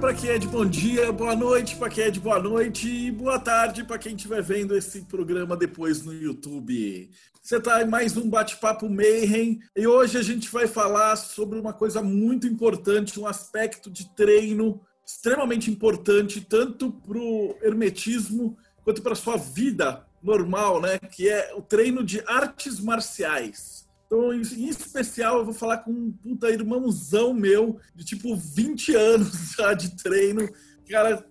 para quem é de bom dia, boa noite para quem é de boa noite e boa tarde para quem estiver vendo esse programa depois no YouTube. Você está em mais um bate-papo Mayhem e hoje a gente vai falar sobre uma coisa muito importante, um aspecto de treino extremamente importante tanto para o hermetismo quanto para sua vida normal, né? Que é o treino de artes marciais. Então, em especial, eu vou falar com um puta irmãozão meu, de tipo 20 anos já de treino. O cara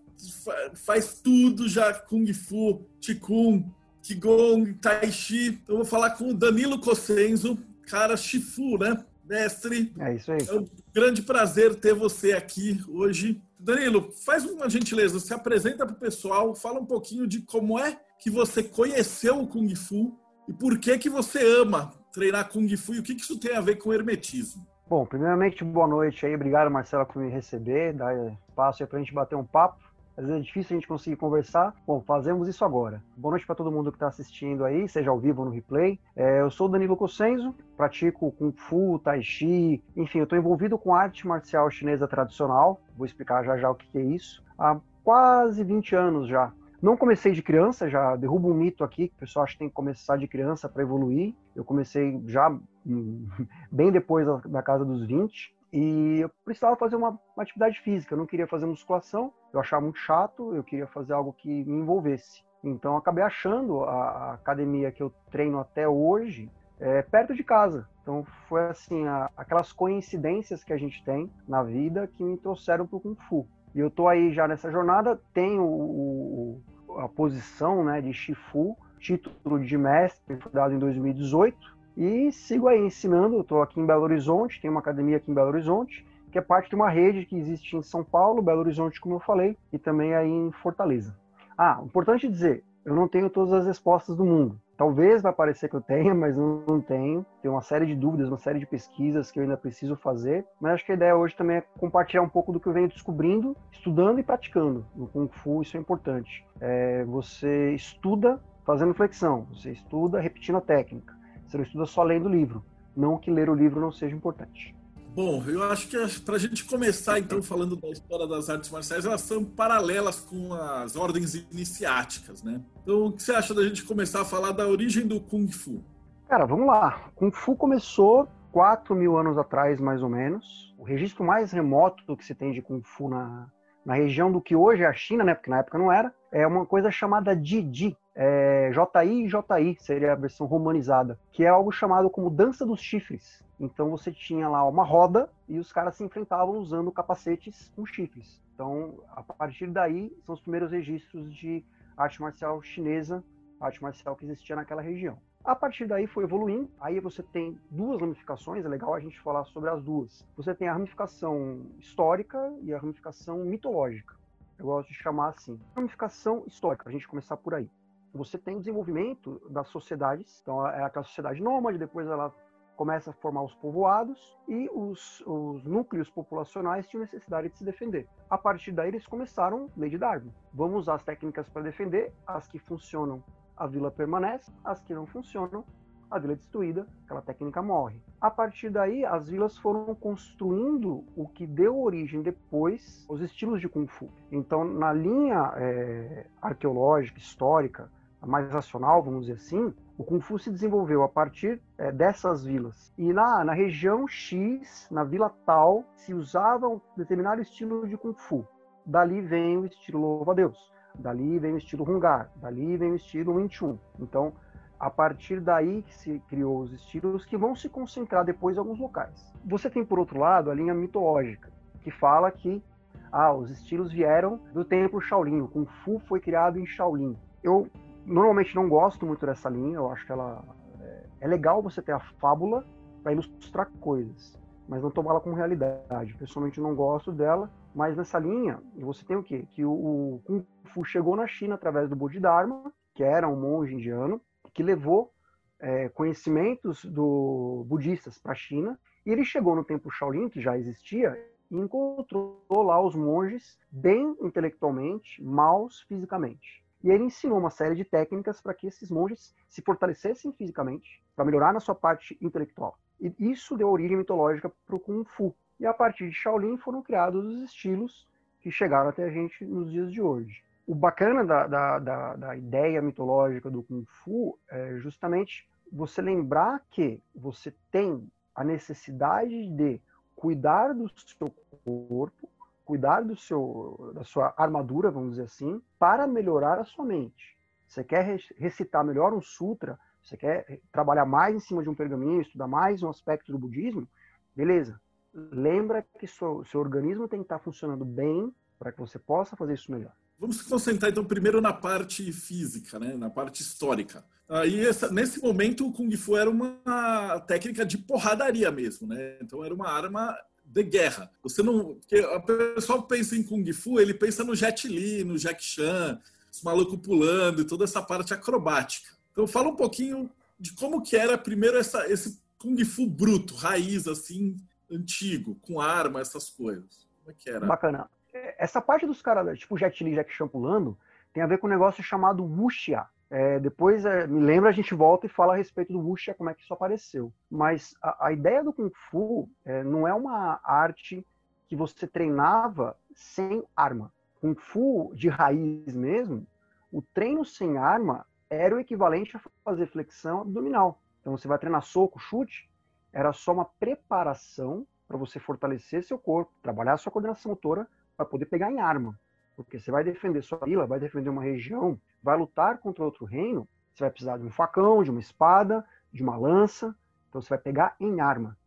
faz tudo já, Kung Fu, Qigong, Qigong, Tai Chi. Então, eu vou falar com o Danilo Cossenzo, cara Shifu, né? Mestre. É isso aí. É um grande prazer ter você aqui hoje. Danilo, faz uma gentileza, se apresenta para o pessoal, fala um pouquinho de como é que você conheceu o Kung Fu e por que que você ama treinar Kung Fu e o que isso tem a ver com hermetismo? Bom, primeiramente, boa noite aí. Obrigado, Marcelo, por me receber, dar espaço aí para a gente bater um papo. Às vezes é difícil a gente conseguir conversar. Bom, fazemos isso agora. Boa noite para todo mundo que está assistindo aí, seja ao vivo ou no replay. É, eu sou Danilo Cossenzo, pratico Kung Fu, Tai Chi, enfim, eu estou envolvido com arte marcial chinesa tradicional. Vou explicar já já o que é isso. Há quase 20 anos já. Não comecei de criança, já derrubo um mito aqui, que o pessoal acha que tem que começar de criança para evoluir. Eu comecei já hum, bem depois da, casa dos 20 e eu precisava fazer uma, uma, atividade física. Eu não queria fazer musculação, eu achava muito chato, eu queria fazer algo que me envolvesse. Então acabei achando a, a academia que eu treino até hoje é, perto de casa. Então foi assim, a, aquelas coincidências que a gente tem na vida que me trouxeram para o Kung Fu. E eu tô aí já nessa jornada, tenho o, a posição né, de Shifu, título de mestre, foi dado em 2018, e sigo aí ensinando. Estou aqui em Belo Horizonte, tem uma academia aqui em Belo Horizonte, que é parte de uma rede que existe em São Paulo, Belo Horizonte, como eu falei, e também aí em Fortaleza. Ah, importante dizer, eu não tenho todas as respostas do mundo. Talvez vai parecer que eu tenha, mas não, tenho. Tem uma série de dúvidas, uma série de pesquisas que eu ainda preciso fazer. Mas acho que a ideia hoje também é compartilhar um pouco do que eu venho descobrindo, estudando e praticando. No Kung Fu isso é importante. É, você estuda fazendo flexão, você estuda repetindo a técnica. Você não estuda só lendo o livro. Não que ler o livro não seja importante. Bom, eu acho que para a gente começar, então, falando da história das artes marciais, elas são paralelas com as ordens iniciáticas, né? Então, o que você acha da gente começar a falar da origem do Kung Fu? Cara, vamos lá. Kung Fu começou 4 mil anos atrás, mais ou menos. O registro mais remoto do que se tem de Kung Fu na, na região do que hoje é a China, né? Porque na época não era, é uma coisa chamada Didi. É, JI e JI seria a versão romanizada, que é algo chamado como dança dos chifres. Então você tinha lá uma roda e os caras se enfrentavam usando capacetes com chifres. Então, a partir daí, são os primeiros registros de arte marcial chinesa, arte marcial que existia naquela região. A partir daí foi evoluindo. Aí você tem duas ramificações, é legal a gente falar sobre as duas. Você tem a ramificação histórica e a ramificação mitológica. Eu gosto de chamar assim. Ramificação histórica, a gente começar por aí. Você tem o desenvolvimento das sociedades, então é aquela sociedade nômade, depois ela começa a formar os povoados e os, os, núcleos populacionais tinham necessidade de se defender. A partir daí eles começaram lei de Darwin. Vamos usar as técnicas para defender, as que funcionam, a vila permanece, as que não funcionam, a vila é destruída, aquela técnica morre. A partir daí, as vilas foram construindo o que deu origem depois aos estilos de Kung Fu. Então, na linha é, arqueológica, histórica, mais racional, vamos dizer assim, o Kung Fu se desenvolveu a partir é, dessas vilas. E na, na região X, na vila tal, se usava um determinado estilo de Kung Fu. Dali vem o estilo louva-a-Deus. Dali vem o estilo Hungar. Dali vem o estilo Wing Chun. Então, a partir daí que se criou os estilos que vão se concentrar depois em alguns locais. Você tem, por outro lado, a linha mitológica, que fala que ah, os estilos vieram do templo Shaolin. O Kung Fu foi criado em Shaolin. Eu normalmente não gosto muito dessa linha, eu acho que ela é, é legal você ter a fábula para ilustrar coisas, mas não tomá-la como realidade. Pessoalmente não gosto dela, mas nessa linha você tem o quê? Que o, o Kung Fu chegou na China através do Bodhidharma, que era um monge indiano, que levou é, conhecimentos do budistas para a China e ele chegou no tempo Shaolin, que já existia, e encontrou lá os monges bem intelectualmente, maus fisicamente. E ele ensinou uma série de técnicas para que esses monges se fortalecessem fisicamente, para melhorar na sua parte intelectual. E isso deu origem mitológica para o Kung Fu. E a partir de Shaolin foram criados os estilos que chegaram até a gente nos dias de hoje. O bacana da, da, da, da ideia mitológica do Kung Fu é justamente você lembrar que você tem a necessidade de cuidar do seu corpo, cuidar do seu, da sua armadura, vamos dizer assim, para melhorar a sua mente. Você quer recitar melhor um sutra, você quer trabalhar mais em cima de um pergaminho, estudar mais um aspecto do budismo, beleza. Lembra que seu, seu organismo tem que estar funcionando bem para que você possa fazer isso melhor. Vamos concentrar então primeiro na parte física, né? na parte histórica. Aí essa, nesse momento o kung fu era uma técnica de porradaria mesmo, né? Então era uma arma de guerra. Você não, porque a pessoa pensa em kung fu, ele pensa no Jet Li, no Jack Chan, os malucos pulando e toda essa parte acrobática. Então fala um pouquinho de como que era primeiro essa, esse kung fu bruto, raiz assim, antigo, com arma, essas coisas. Como é que era? Bacana essa parte dos caras, tipo Jet Li, Jack Chan pulando, tem a ver com um negócio chamado wuxia. É, depois, é, me lembra, a gente volta e fala a respeito do wuxia, como é que isso apareceu. Mas a, a ideia do Kung Fu é, não é uma arte que você treinava sem arma. Kung Fu de raiz mesmo, o treino sem arma era o equivalente a fazer flexão abdominal. Então você vai treinar soco, chute, era só uma preparação para você fortalecer seu corpo, trabalhar sua coordenação motora para poder pegar em arma. Porque você vai defender sua vila, vai defender uma região, vai lutar contra outro reino, você vai precisar de um facão, de uma espada, de uma lança, então você vai pegar em arma.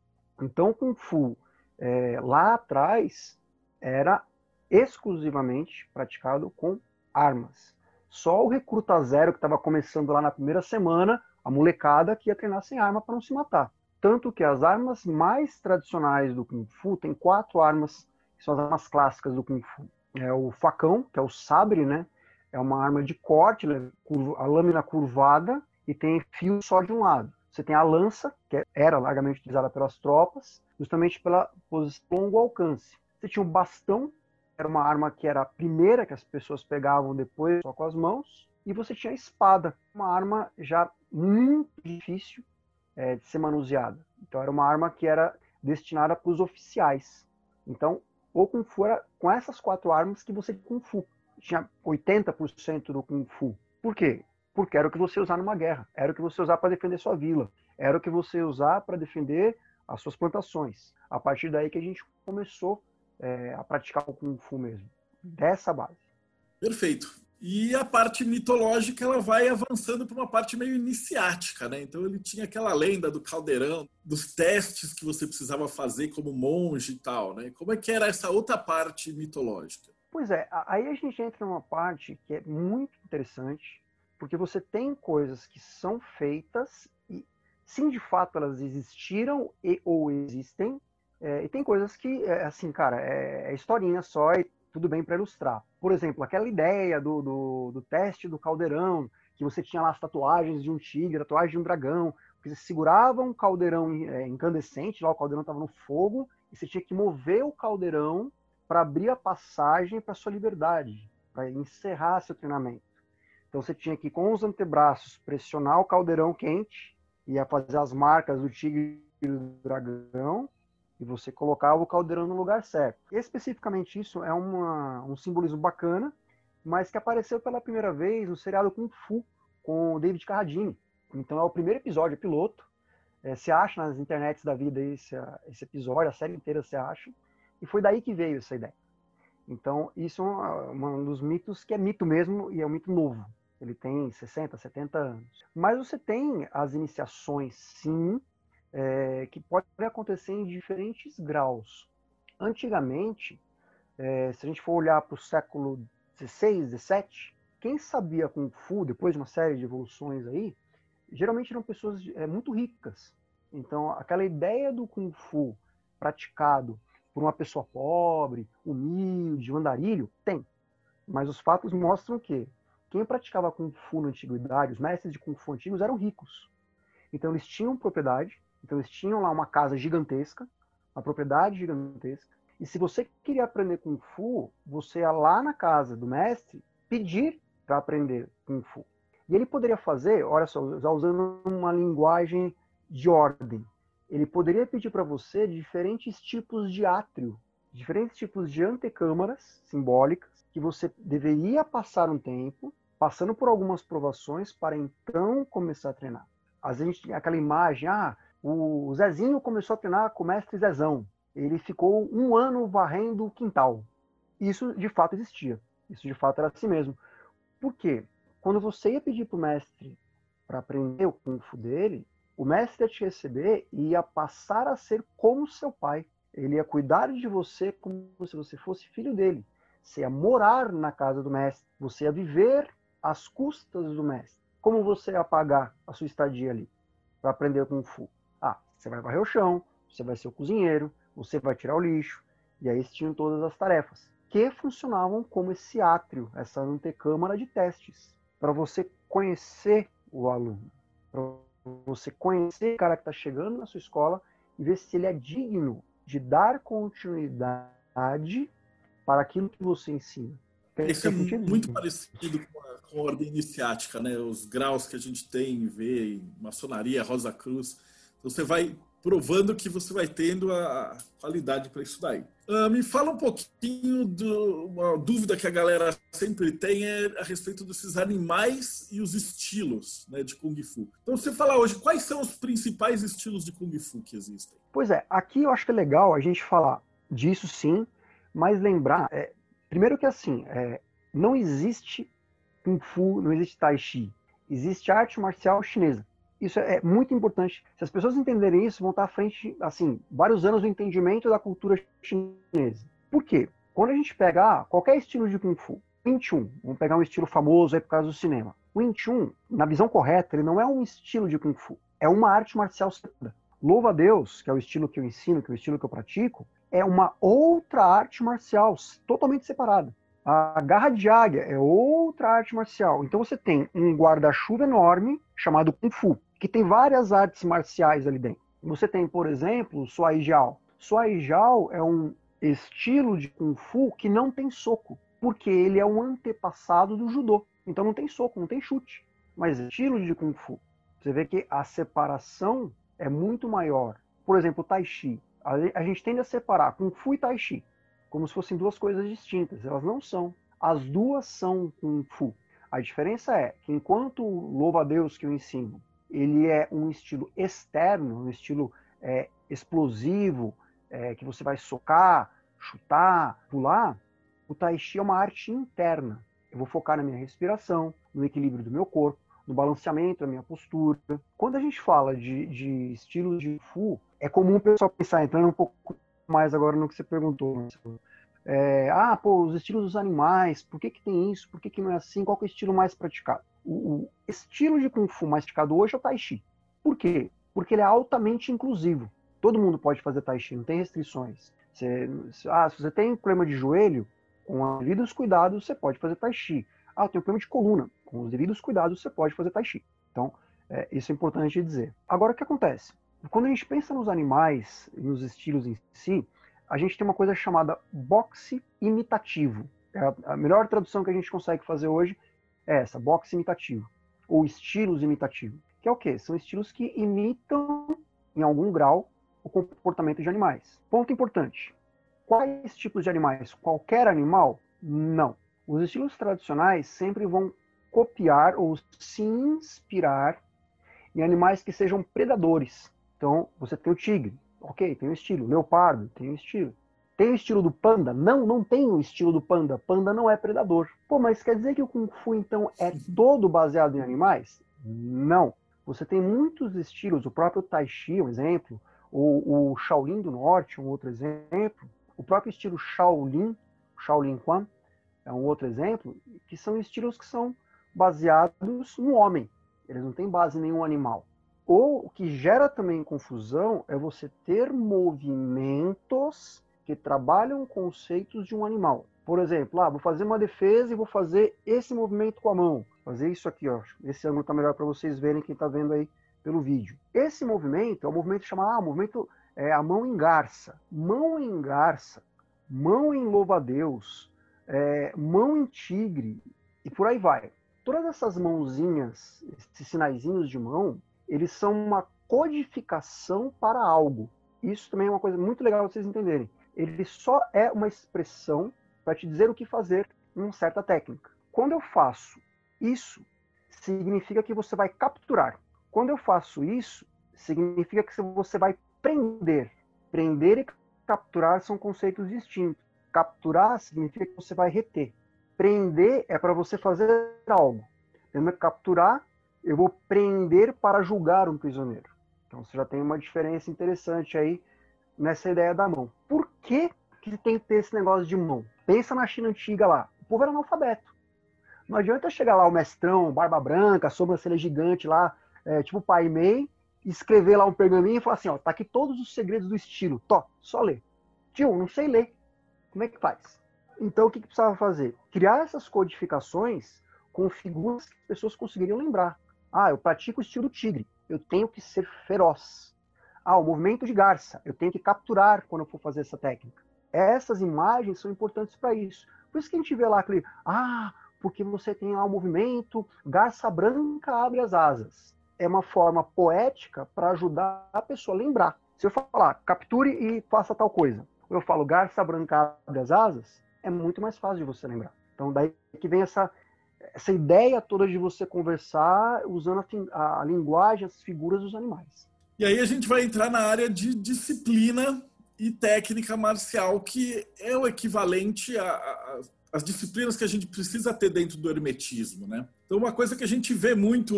Então, Kung Fu, é, lá atrás, era exclusivamente praticado com armas. Só o recruta zero que estava começando lá na primeira semana, a molecada que ia treinar sem arma para não se matar. Tanto que as armas mais tradicionais do Kung Fu tem quatro armas que são as armas clássicas do Kung Fu. É o facão, que é o sabre, né? É uma arma de corte, é a lâmina curvada e tem fio só de um lado. Você tem a lança, que era largamente utilizada pelas tropas, justamente pela posição longo alcance. Você tinha o bastão, era uma arma que era a primeira que as pessoas pegavam depois só com as mãos. E você tinha a espada, uma arma já muito difícil é, de ser manuseada. Então era uma arma que era destinada para os oficiais. Então o Kung Fu era com essas quatro armas que você Kung Fu. Tinha 80% do Kung Fu. Por quê? Porque era o que você usar numa guerra, era o que você usar para defender sua vila, era o que você usar para defender as suas plantações. A partir daí que a gente começou é, a praticar o Kung Fu mesmo, dessa base. Perfeito. E a parte mitológica ela vai avançando para uma parte meio iniciática, né? Então ele tinha aquela lenda do caldeirão, dos testes que você precisava fazer como monge e tal, né? Como é que era essa outra parte mitológica? Pois é, aí a gente entra numa parte que é muito interessante, porque você tem coisas que são feitas e, sim, de fato elas existiram e ou existem, é, e tem coisas que, é, assim, cara, é, é historinha só e tudo bem para ilustrar. Por exemplo, aquela ideia do, do, do, teste do caldeirão, que você tinha lá as tatuagens de um tigre, tatuagem de um dragão, que você segurava um caldeirão é, incandescente, lá o caldeirão estava no fogo, e você tinha que mover o caldeirão para abrir a passagem para sua liberdade, para encerrar seu treinamento. Então você tinha que, com os antebraços, pressionar o caldeirão quente, ia fazer as marcas do tigre e do dragão, e você colocava o caldeirão no lugar certo. Especificamente isso é uma, um simbolismo bacana, mas que apareceu pela primeira vez no seriado Kung Fu com o David Carradine. Então é o primeiro episódio, é piloto. É, você acha nas internets da vida esse, esse episódio, a série inteira você acha. E foi daí que veio essa ideia. Então, isso é um dos mitos que é mito mesmo e é um mito novo. Ele tem 60, 70 anos. Mas você tem as iniciações, sim, é, que pode acontecer em diferentes graus. Antigamente, é, se a gente for olhar para o século XVI, XVII, quem sabia Kung Fu, depois de uma série de evoluções aí, geralmente eram pessoas é, muito ricas. Então, aquela ideia do Kung Fu praticado por uma pessoa pobre, humilde, andarilho, tem. Mas os fatos mostram que quem praticava Kung Fu na antiguidade, os mestres de Kung Fu antigos eram ricos. Então eles tinham propriedade, então eles tinham lá uma casa gigantesca, uma propriedade gigantesca. E se você queria aprender Kung Fu, você ia lá na casa do mestre pedir para aprender Kung Fu. E ele poderia fazer, olha só, usando uma linguagem de ordem, ele poderia pedir para você diferentes tipos de átrio, diferentes tipos de antecâmaras simbólicas, que você deveria passar um tempo, passando por algumas provações, para então começar a treinar. Às vezes tem aquela imagem, ah, o Zezinho começou a treinar com o mestre Zezão. Ele ficou um ano varrendo o quintal. Isso de fato existia. Isso de fato era assim mesmo. Por quê? Quando você ia pedir para o mestre para aprender o Kung Fu dele, o mestre ia te receber e ia passar a ser como seu pai. Ele ia cuidar de você como se você fosse filho dele. Você ia morar na casa do mestre. Você ia viver às custas do mestre. Como você ia pagar a sua estadia ali para aprender Kung Fu? Ah, você vai varrer o chão, você vai ser o cozinheiro, você vai tirar o lixo. E aí tinham todas as tarefas que funcionavam como esse átrio, essa antecâmara de testes, para você conhecer o aluno, para você conhecer o cara que está chegando na sua escola e ver se ele é digno de dar continuidade para aquilo que você ensina. Isso é muito parecido com a, com a, ordem iniciática, né? Os graus que a gente tem, vê em maçonaria, Rosa Cruz. Então, você vai provando que você vai tendo a qualidade para isso daí. Uh, me fala um pouquinho de uma dúvida que a galera sempre tem é a respeito desses animais e os estilos né, de Kung Fu. Então, você fala hoje, quais são os principais estilos de Kung Fu que existem? Pois é, aqui eu acho que é legal a gente falar disso sim, mas lembrar, é, primeiro que assim, é, não existe Kung Fu, não existe Tai Chi, existe arte marcial chinesa. Isso é muito importante. Se as pessoas entenderem isso, vão estar à frente, assim, vários anos do entendimento da cultura chinesa. Por quê? Quando a gente pega ah, qualquer estilo de Kung Fu, Wing Chun, vamos pegar um estilo famoso aí por causa do cinema. O Wing Chun, na visão correta, ele não é um estilo de Kung Fu, é uma arte marcial separada. Louva a Deus, que é o estilo que eu ensino, que é o estilo que eu pratico, é uma outra arte marcial totalmente separada. A garra de águia é outra arte marcial. Então você tem um guarda-chuva enorme chamado Kung Fu que tem várias artes marciais ali dentro. Você tem, por exemplo, o Suai Jiao. Suai Jiao é um estilo de Kung Fu que não tem soco, porque ele é um antepassado do judô. Então não tem soco, não tem chute. Mas estilo de Kung Fu. Você vê que a separação é muito maior. Por exemplo, o Tai Chi. A gente tende a separar Kung Fu e Tai Chi como se fossem duas coisas distintas. Elas não são. As duas são Kung Fu. A diferença é que enquanto louva a Deus que eu ensino ele é um estilo externo, um estilo é, explosivo, é, que você vai socar, chutar, pular. O Tai Chi é uma arte interna. Eu vou focar na minha respiração, no equilíbrio do meu corpo, no balanceamento da minha postura. Quando a gente fala de, de estilos de Fu, é comum o pessoal pensar, entrando um pouco mais agora no que você perguntou. Né? É, ah, pô, os estilos dos animais, por que, que tem isso? Por que, que não é assim? Qual é o estilo mais praticado? O, estilo de Kung Fu mais praticado hoje é o Tai Chi. Por quê? Porque ele é altamente inclusivo. Todo mundo pode fazer Tai Chi, não tem restrições. Você, ah, se você tem problema de joelho, com os devidos cuidados, você pode fazer Tai Chi. Ah, tenho problema de coluna, com os devidos cuidados, você pode fazer Tai Chi. Então, é, isso é importante dizer. Agora, o que acontece? Quando a gente pensa nos animais, nos estilos em si, a gente tem uma coisa chamada boxe imitativo. É a melhor tradução que a gente consegue fazer hoje é essa, boxe imitativo, ou estilos imitativos, que é o quê? São estilos que imitam, em algum grau, o comportamento de animais. Ponto importante. Quais tipos de animais? Qualquer animal? Não. Os estilos tradicionais sempre vão copiar ou se inspirar em animais que sejam predadores. Então, você tem o tigre, ok, tem um estilo. Leopardo, tem um estilo. Tem o estilo do panda? Não, não tem o estilo do panda. Panda não é predador. Pô, mas quer dizer que o Kung Fu, então, é todo baseado em animais? Não. Você tem muitos estilos, o próprio Tai Chi, um exemplo, o, o Shaolin do Norte, um outro exemplo, o próprio estilo Shaolin, Shaolin Quan, é um outro exemplo, que são estilos que são baseados no homem. Eles não têm base em nenhum animal. Ou o que gera também confusão é você ter movimentos que trabalham conceitos de um animal. Por exemplo, ah, vou fazer uma defesa e vou fazer esse movimento com a mão. Fazer isso aqui, ó. Esse ângulo está melhor para vocês verem quem está vendo aí pelo vídeo. Esse movimento é um movimento chamado ah, movimento é, a mão em garça. Mão em garça, mão em louva-a-Deus, é, mão em tigre, e por aí vai. Todas essas mãozinhas, esses sinaizinhos de mão, eles são uma codificação para algo. Isso também é uma coisa muito legal vocês entenderem. Ele só é uma expressão para te dizer o que fazer em uma certa técnica. Quando eu faço isso, significa que você vai capturar. Quando eu faço isso, significa que você vai prender. Prender e capturar são conceitos distintos. Capturar significa que você vai reter. Prender é para você fazer algo. Lembra? Capturar, eu vou prender para julgar um prisioneiro. Então você já tem uma diferença interessante aí nessa ideia da mão. Por que, que tem que ter esse negócio de mão? Pensa na China antiga lá. O povo era analfabeto. Não adianta chegar lá o mestrão, barba branca, sobrancelha gigante lá, é, tipo Pai Mei, escrever lá um pergaminho e falar assim, ó, tá aqui todos os segredos do estilo. Tó, só lê. Tio, não sei ler. Como é que faz? Então, o que, que precisava fazer? Criar essas codificações com figuras que as pessoas conseguiriam lembrar. Ah, eu pratico o estilo tigre. Eu tenho que ser feroz. Ah, o movimento de garça. Eu tenho que capturar quando eu for fazer essa técnica. Essas imagens são importantes para isso. Por isso que a gente vê lá aquele... Ah, porque você tem lá o movimento, garça branca abre as asas é uma forma poética para ajudar a pessoa a lembrar. Se eu falar, capture e faça tal coisa, ou eu falo, garça branca abre as asas, é muito mais fácil de você lembrar. Então, daí que vem essa, essa ideia toda de você conversar usando a, a linguagem, as figuras dos animais. E aí a gente vai entrar na área de disciplina e técnica marcial, que é o equivalente as disciplinas que a gente precisa ter dentro do hermetismo, né? Então, uma coisa que a gente vê muito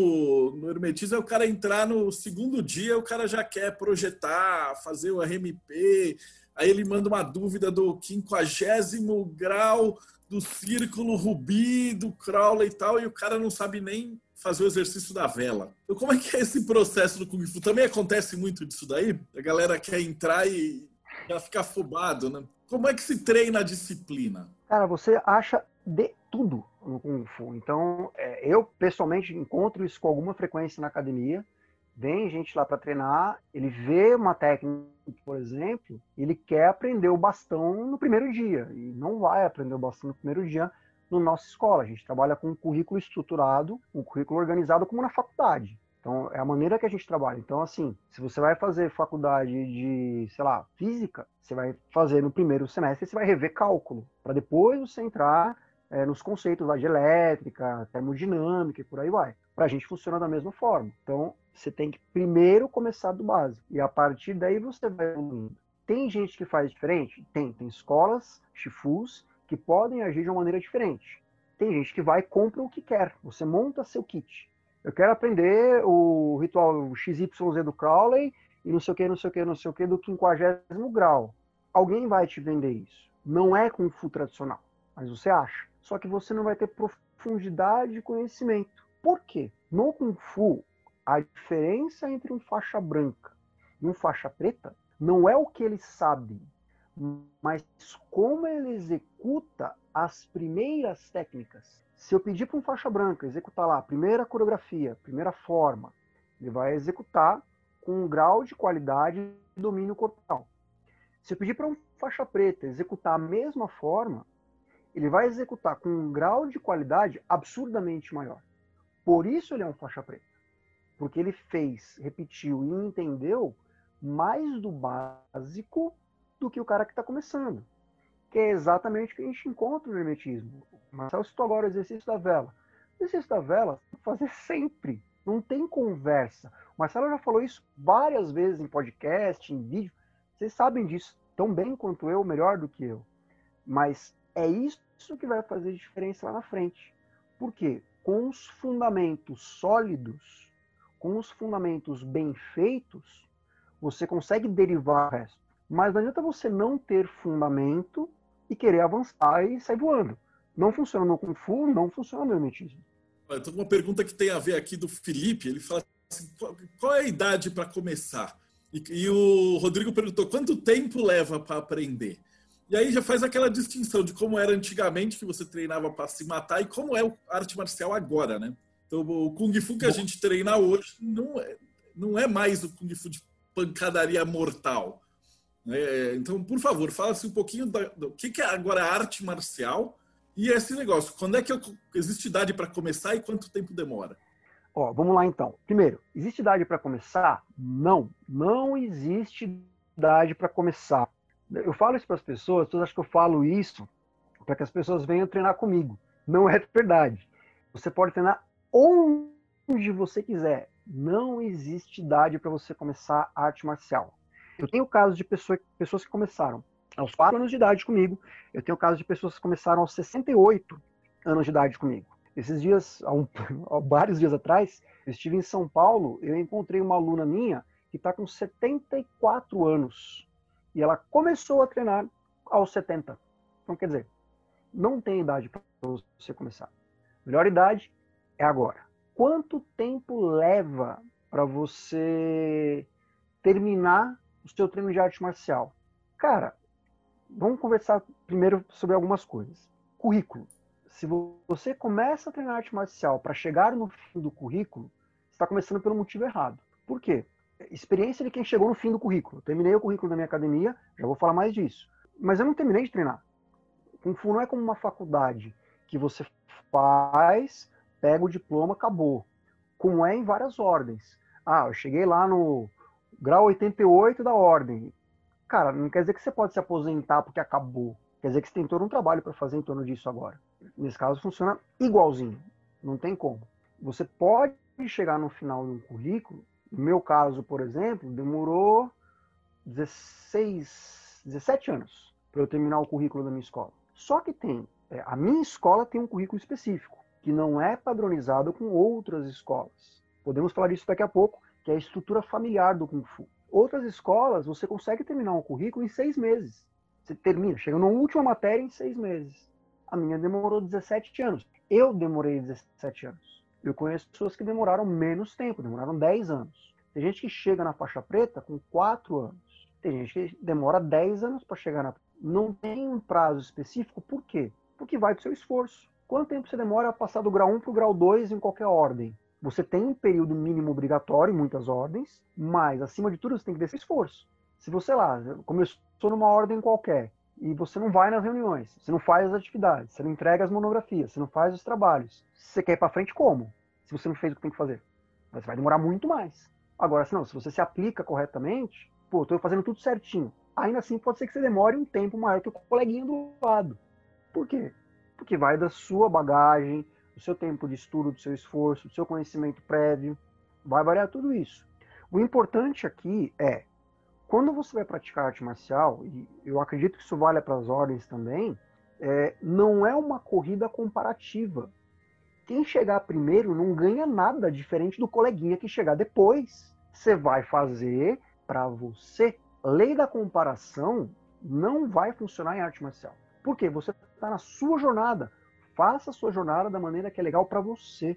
no hermetismo é o cara entrar no segundo dia, o cara já quer projetar, fazer o RMP, aí ele manda uma dúvida do quinquagésimo grau do círculo rubi, do Crowley e tal, e o cara não sabe nem fazer o exercício da vela. Então, como é que é esse processo do Kung Fu? Também acontece muito disso daí? A galera quer entrar e já fica afobado, né? Como é que se treina a disciplina? Cara, você acha de tudo no Kung Fu. Então, é, eu pessoalmente encontro isso com alguma frequência na academia. Vem gente lá para treinar, ele vê uma técnica, por exemplo, ele quer aprender o bastão no primeiro dia e não vai aprender o bastão no primeiro dia na nossa escola. A gente trabalha com um currículo estruturado, um currículo organizado como na faculdade. Então, é a maneira que a gente trabalha. Então, assim, se você vai fazer faculdade de, sei lá, física, você vai fazer no primeiro semestre, você vai rever cálculo, para depois você entrar é, nos conceitos lá de elétrica, termodinâmica e por aí vai. Para a gente funciona da mesma forma. Então, você tem que primeiro começar do básico. E a partir daí você vai evoluindo. Tem gente que faz diferente? Tem. Tem escolas, chifus, que podem agir de uma maneira diferente. Tem gente que vai e compra o que quer. Você monta seu kit. Eu quero aprender o ritual XYZ do Crowley e não sei o que, não sei o que, não sei o que do quinquagésimo grau. Alguém vai te vender isso. Não é Kung Fu tradicional, mas você acha. Só que você não vai ter profundidade de conhecimento. Por quê? No Kung Fu, a diferença entre um faixa branca e um faixa preta não é o que ele sabe, mas como ele executa as primeiras técnicas. Se eu pedir para um faixa branca executar lá a primeira coreografia, primeira forma, ele vai executar com um grau de qualidade e domínio corporal. Se eu pedir para um faixa preta executar a mesma forma, ele vai executar com um grau de qualidade absurdamente maior. Por isso ele é um faixa preta. Porque ele fez, repetiu e entendeu mais do básico do que o cara que está começando que é exatamente o que a gente encontra no hermetismo. Marcelo citou agora o exercício da vela. O exercício da vela, fazer sempre. Não tem conversa. O Marcelo já falou isso várias vezes em podcast, em vídeo. Vocês sabem disso tão bem quanto eu, melhor do que eu. Mas é isso que vai fazer diferença lá na frente. Por quê? Com os fundamentos sólidos, com os fundamentos bem feitos, você consegue derivar o resto. Mas não adianta você não ter fundamento e querer avançar e sair voando. Não funciona no Kung Fu, não funciona no hermetismo. Olha, uma pergunta que tem a ver aqui do Felipe. Ele fala assim, qual, é a idade para começar? E, e, o Rodrigo perguntou quanto tempo leva para aprender? E aí já faz aquela distinção de como era antigamente que você treinava para se matar e como é a arte marcial agora, né? Então o Kung Fu que a gente treina hoje não é, não é mais o Kung Fu de pancadaria mortal. É, então, por favor, fala-se um pouquinho do, do que, que é agora arte marcial e esse negócio. Quando é que eu, existe idade para começar e quanto tempo demora? Ó, vamos lá então. Primeiro, existe idade para começar? Não, não existe idade para começar. Eu falo isso para as pessoas, todas acham que eu falo isso para que as pessoas venham treinar comigo. Não é verdade. Você pode treinar onde você quiser. Não existe idade para você começar arte marcial. Eu tenho casos de pessoa, pessoas que começaram aos 4 anos de idade comigo. Eu tenho casos de pessoas que começaram aos 68 anos de idade comigo. Esses dias, há, um, há vários dias atrás, eu estive em São Paulo, eu encontrei uma aluna minha que está com 74 anos. E ela começou a treinar aos 70. Então, quer dizer, não tem idade para você começar. Melhor idade é agora. Quanto tempo leva para você terminar o seu treino de arte marcial? Cara, vamos conversar primeiro sobre algumas coisas. Currículo. Se você começa a treinar arte marcial para chegar no fim do currículo, está começando pelo motivo errado. Por quê? Experiência de quem chegou no fim do currículo. terminei o currículo da minha academia, já vou falar mais disso. Mas eu não terminei de treinar. Kung Fu não é como uma faculdade que você faz, pega o diploma, acabou. Como é em várias ordens. Ah, eu cheguei lá no grau 88 da ordem. Cara, não quer dizer que você pode se aposentar porque acabou. Quer dizer que você tem todo um trabalho para fazer em torno disso agora. Nesse caso, funciona igualzinho. Não tem como. Você pode chegar no final de um currículo. No meu caso, por exemplo, demorou 16, 17 anos para eu terminar o currículo da minha escola. Só que tem, é, a minha escola tem um currículo específico, que não é padronizado com outras escolas. Podemos falar disso daqui a pouco, que é a estrutura familiar do Kung Fu. Outras escolas, você consegue terminar um currículo em seis meses. Você termina, chega na última matéria em seis meses. A minha demorou 17 anos. Eu demorei 17 anos. Eu conheço pessoas que demoraram menos tempo, demoraram 10 anos. Tem gente que chega na faixa preta com 4 anos. Tem gente que demora 10 anos para chegar na não tem um prazo específico, por quê? Porque vai do seu esforço. Quanto tempo você demora a passar do grau 1 para o grau 2 em qualquer ordem? Você tem um período mínimo obrigatório em muitas ordens, mas acima de tudo você tem que ter esse esforço. Se você lá começou numa ordem qualquer e você não vai nas reuniões, você não faz as atividades, você não entrega as monografias, você não faz os trabalhos, você quer ir para frente como? Se você não fez o que tem que fazer, você vai demorar muito mais. Agora, se não, se você se aplica corretamente, pô, estou fazendo tudo certinho, ainda assim pode ser que você demore um tempo maior que o coleguinha do lado. Por quê? Porque vai da sua bagagem, do seu tempo de estudo, do seu esforço, do seu conhecimento prévio, vai variar tudo isso. O importante aqui é, quando você vai praticar arte marcial, e eu acredito que isso vale para as ordens também, é, não é uma corrida comparativa. Quem chegar primeiro não ganha nada diferente do coleguinha que chegar depois. Você vai fazer para você lei da comparação não vai funcionar em arte marcial. Por quê? Você está na sua jornada. Faça a sua jornada da maneira que é legal para você.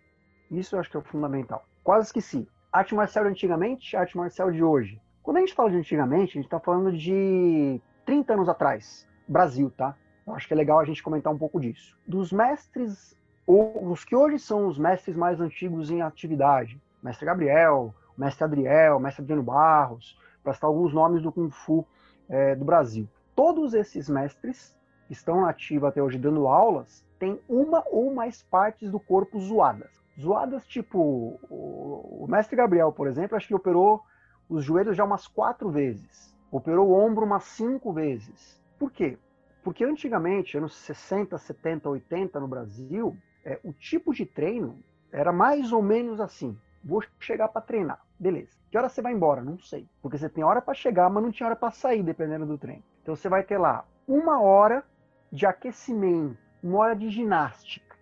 Isso eu acho que é o fundamental. Quase esqueci. Arte marcial de antigamente, arte marcial de hoje. Quando a gente fala de antigamente, a gente está falando de 30 anos atrás. Brasil, tá? Eu acho que é legal a gente comentar um pouco disso. Dos mestres, ou os que hoje são os mestres mais antigos em atividade. Mestre Gabriel, mestre Adriel, mestre Adriano Barros, para citar alguns nomes do Kung Fu é, do Brasil. Todos esses mestres que estão na ativa até hoje dando aulas têm uma ou mais partes do corpo zoadas. Zoadas tipo, o, mestre Gabriel, por exemplo, acho que operou os joelhos já umas quatro vezes. Operou o ombro umas cinco vezes. Por quê? Porque antigamente, anos 60, 70, 80 no Brasil, é, o tipo de treino era mais ou menos assim. Vou chegar para treinar. Beleza. Que hora você vai embora? Não sei. Porque você tem hora para chegar, mas não tinha hora para sair, dependendo do treino. Então você vai ter lá uma hora de aquecimento, uma hora de ginástica.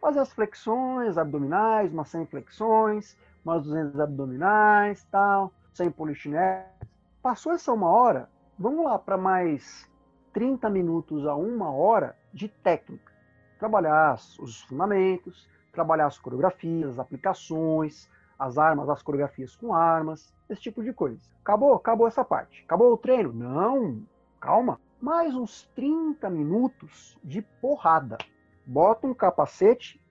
Fazer as flexões abdominais, umas 100 flexões, umas 200 abdominais, tal, 100 polichineses. Passou essa uma hora, vamos lá para mais 30 minutos a uma hora de técnica. Trabalhar os fundamentos, trabalhar as coreografias, as aplicações, as armas, as coreografias com armas, esse tipo de coisa. Acabou? Acabou essa parte. Acabou o treino? Não, calma. Mais uns 30 minutos de porrada. Bota um capacete,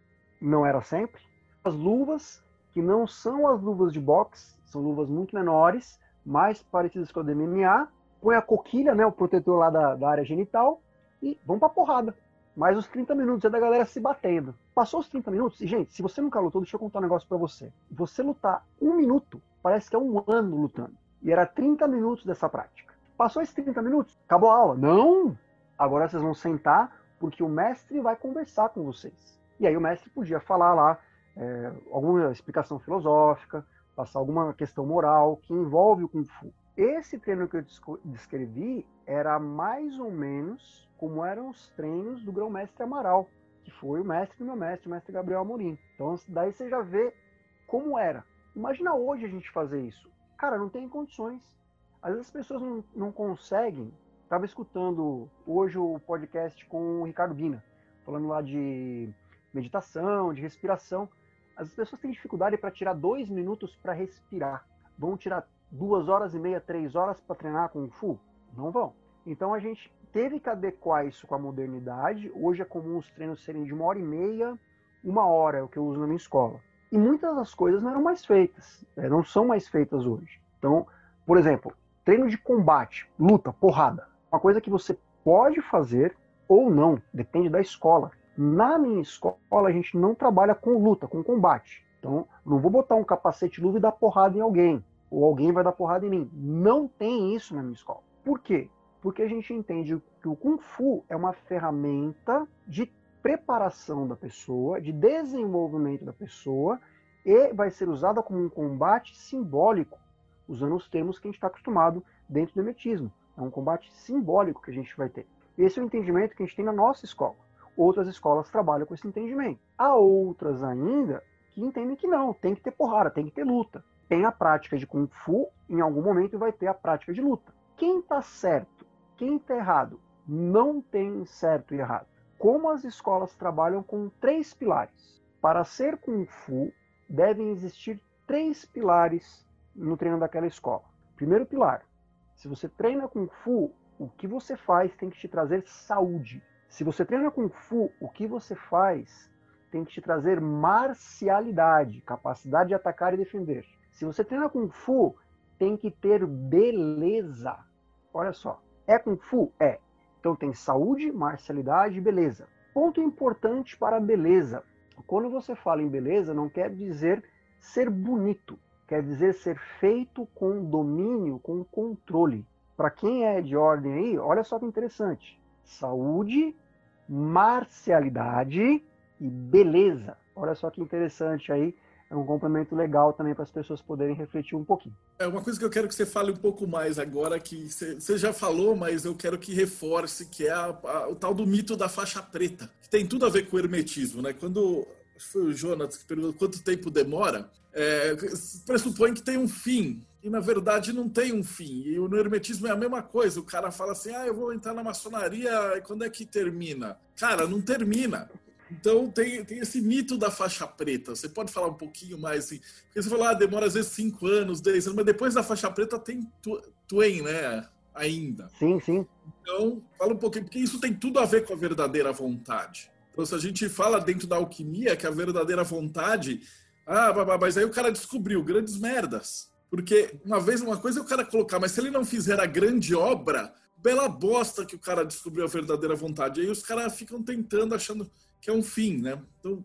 não era sempre, as luvas, que não são as luvas de boxe, são luvas muito menores, mais parecidas com a do MMA, põe a coquilha, né, o protetor lá da, da área genital, e vão pra porrada. Mais os 30 minutos é da galera se batendo. Passou os 30 minutos, e gente, se você nunca lutou, deixa eu contar um negócio para você. Você lutar um minuto, parece que é um ano lutando. E era 30 minutos dessa prática. Passou esses 30 minutos, acabou a aula. Não! Agora vocês vão sentar, porque o mestre vai conversar com vocês. E aí o mestre podia falar lá é, alguma explicação filosófica, passar alguma questão moral que envolve o Kung Fu. Esse treino que eu descrevi era mais ou menos como eram os treinos do grão-mestre Amaral, que foi o mestre do meu mestre, o mestre Gabriel Amorim. Então, daí você já vê como era. Imagina hoje a gente fazer isso. Cara, não tem condições. Às vezes as pessoas não, não conseguem. Estava escutando hoje o podcast com o Ricardo Bina, falando lá de meditação, de respiração. As pessoas têm dificuldade para tirar dois minutos para respirar. Vão tirar duas horas e meia, três horas para treinar com o Fu? Não vão. Então a gente teve que adequar isso com a modernidade. Hoje é comum os treinos serem de uma hora e meia, uma hora, é o que eu uso na minha escola. E muitas das coisas não eram mais feitas, né? não são mais feitas hoje. Então, por exemplo, treino de combate, luta, porrada. Uma coisa que você pode fazer ou não, depende da escola. Na minha escola, a gente não trabalha com luta, com combate. Então, não vou botar um capacete luva e dar porrada em alguém ou alguém vai dar porrada em mim. Não tem isso na minha escola. Por quê? Porque a gente entende que o Kung Fu é uma ferramenta de preparação da pessoa, de desenvolvimento da pessoa, e vai ser usada como um combate simbólico, usando os termos que a gente está acostumado dentro do hermetismo. É um combate simbólico que a gente vai ter. Esse é o entendimento que a gente tem na nossa escola. Outras escolas trabalham com esse entendimento. Há outras ainda que entendem que não, tem que ter porrada, tem que ter luta tem a prática de Kung Fu, em algum momento vai ter a prática de luta. Quem está certo? Quem está errado? Não tem certo e errado. Como as escolas trabalham com três pilares. Para ser Kung Fu, devem existir três pilares no treino daquela escola. Primeiro pilar: se você treina Kung Fu, o que você faz tem que te trazer saúde. Se você treina Kung Fu, o que você faz tem que te trazer marcialidade, capacidade de atacar e defender. Se você treina Kung Fu, tem que ter beleza. Olha só. É Kung Fu? É. Então tem saúde, marcialidade e beleza. Ponto importante para a beleza. Quando você fala em beleza, não quer dizer ser bonito. Quer dizer ser feito com domínio, com controle. Para quem é de ordem aí, olha só que interessante. Saúde, marcialidade e beleza. Olha só que interessante aí é um complemento legal também para as pessoas poderem refletir um pouquinho. É uma coisa que eu quero que você fale um pouco mais agora, que você já falou, mas eu quero que reforce, que é a, a, o tal do mito da faixa preta, que tem tudo a ver com o hermetismo, né? Quando foi o Jonas que perguntou quanto tempo demora, é, pressupõe que tem um fim, e na verdade não tem um fim. E no hermetismo é a mesma coisa. O cara fala assim: ah, eu vou entrar na maçonaria, e quando é que termina? Cara, não termina. Então tem, tem esse mito da faixa preta. Você pode falar um pouquinho mais assim? Porque você falou, ah, demora às vezes 5 anos, 10 anos, mas depois da faixa preta tem Twain, né? Ainda. Sim, sim. Então, fala um pouquinho, porque isso tem tudo a ver com a verdadeira vontade. Então, se a gente fala dentro da alquimia que a verdadeira vontade. Ah, mas aí o cara descobriu grandes merdas. Porque uma vez uma coisa é o cara colocar, mas se ele não fizer a grande obra, bela bosta que o cara descobriu a verdadeira vontade. Aí os caras ficam tentando, achando que é um fim, né? Então,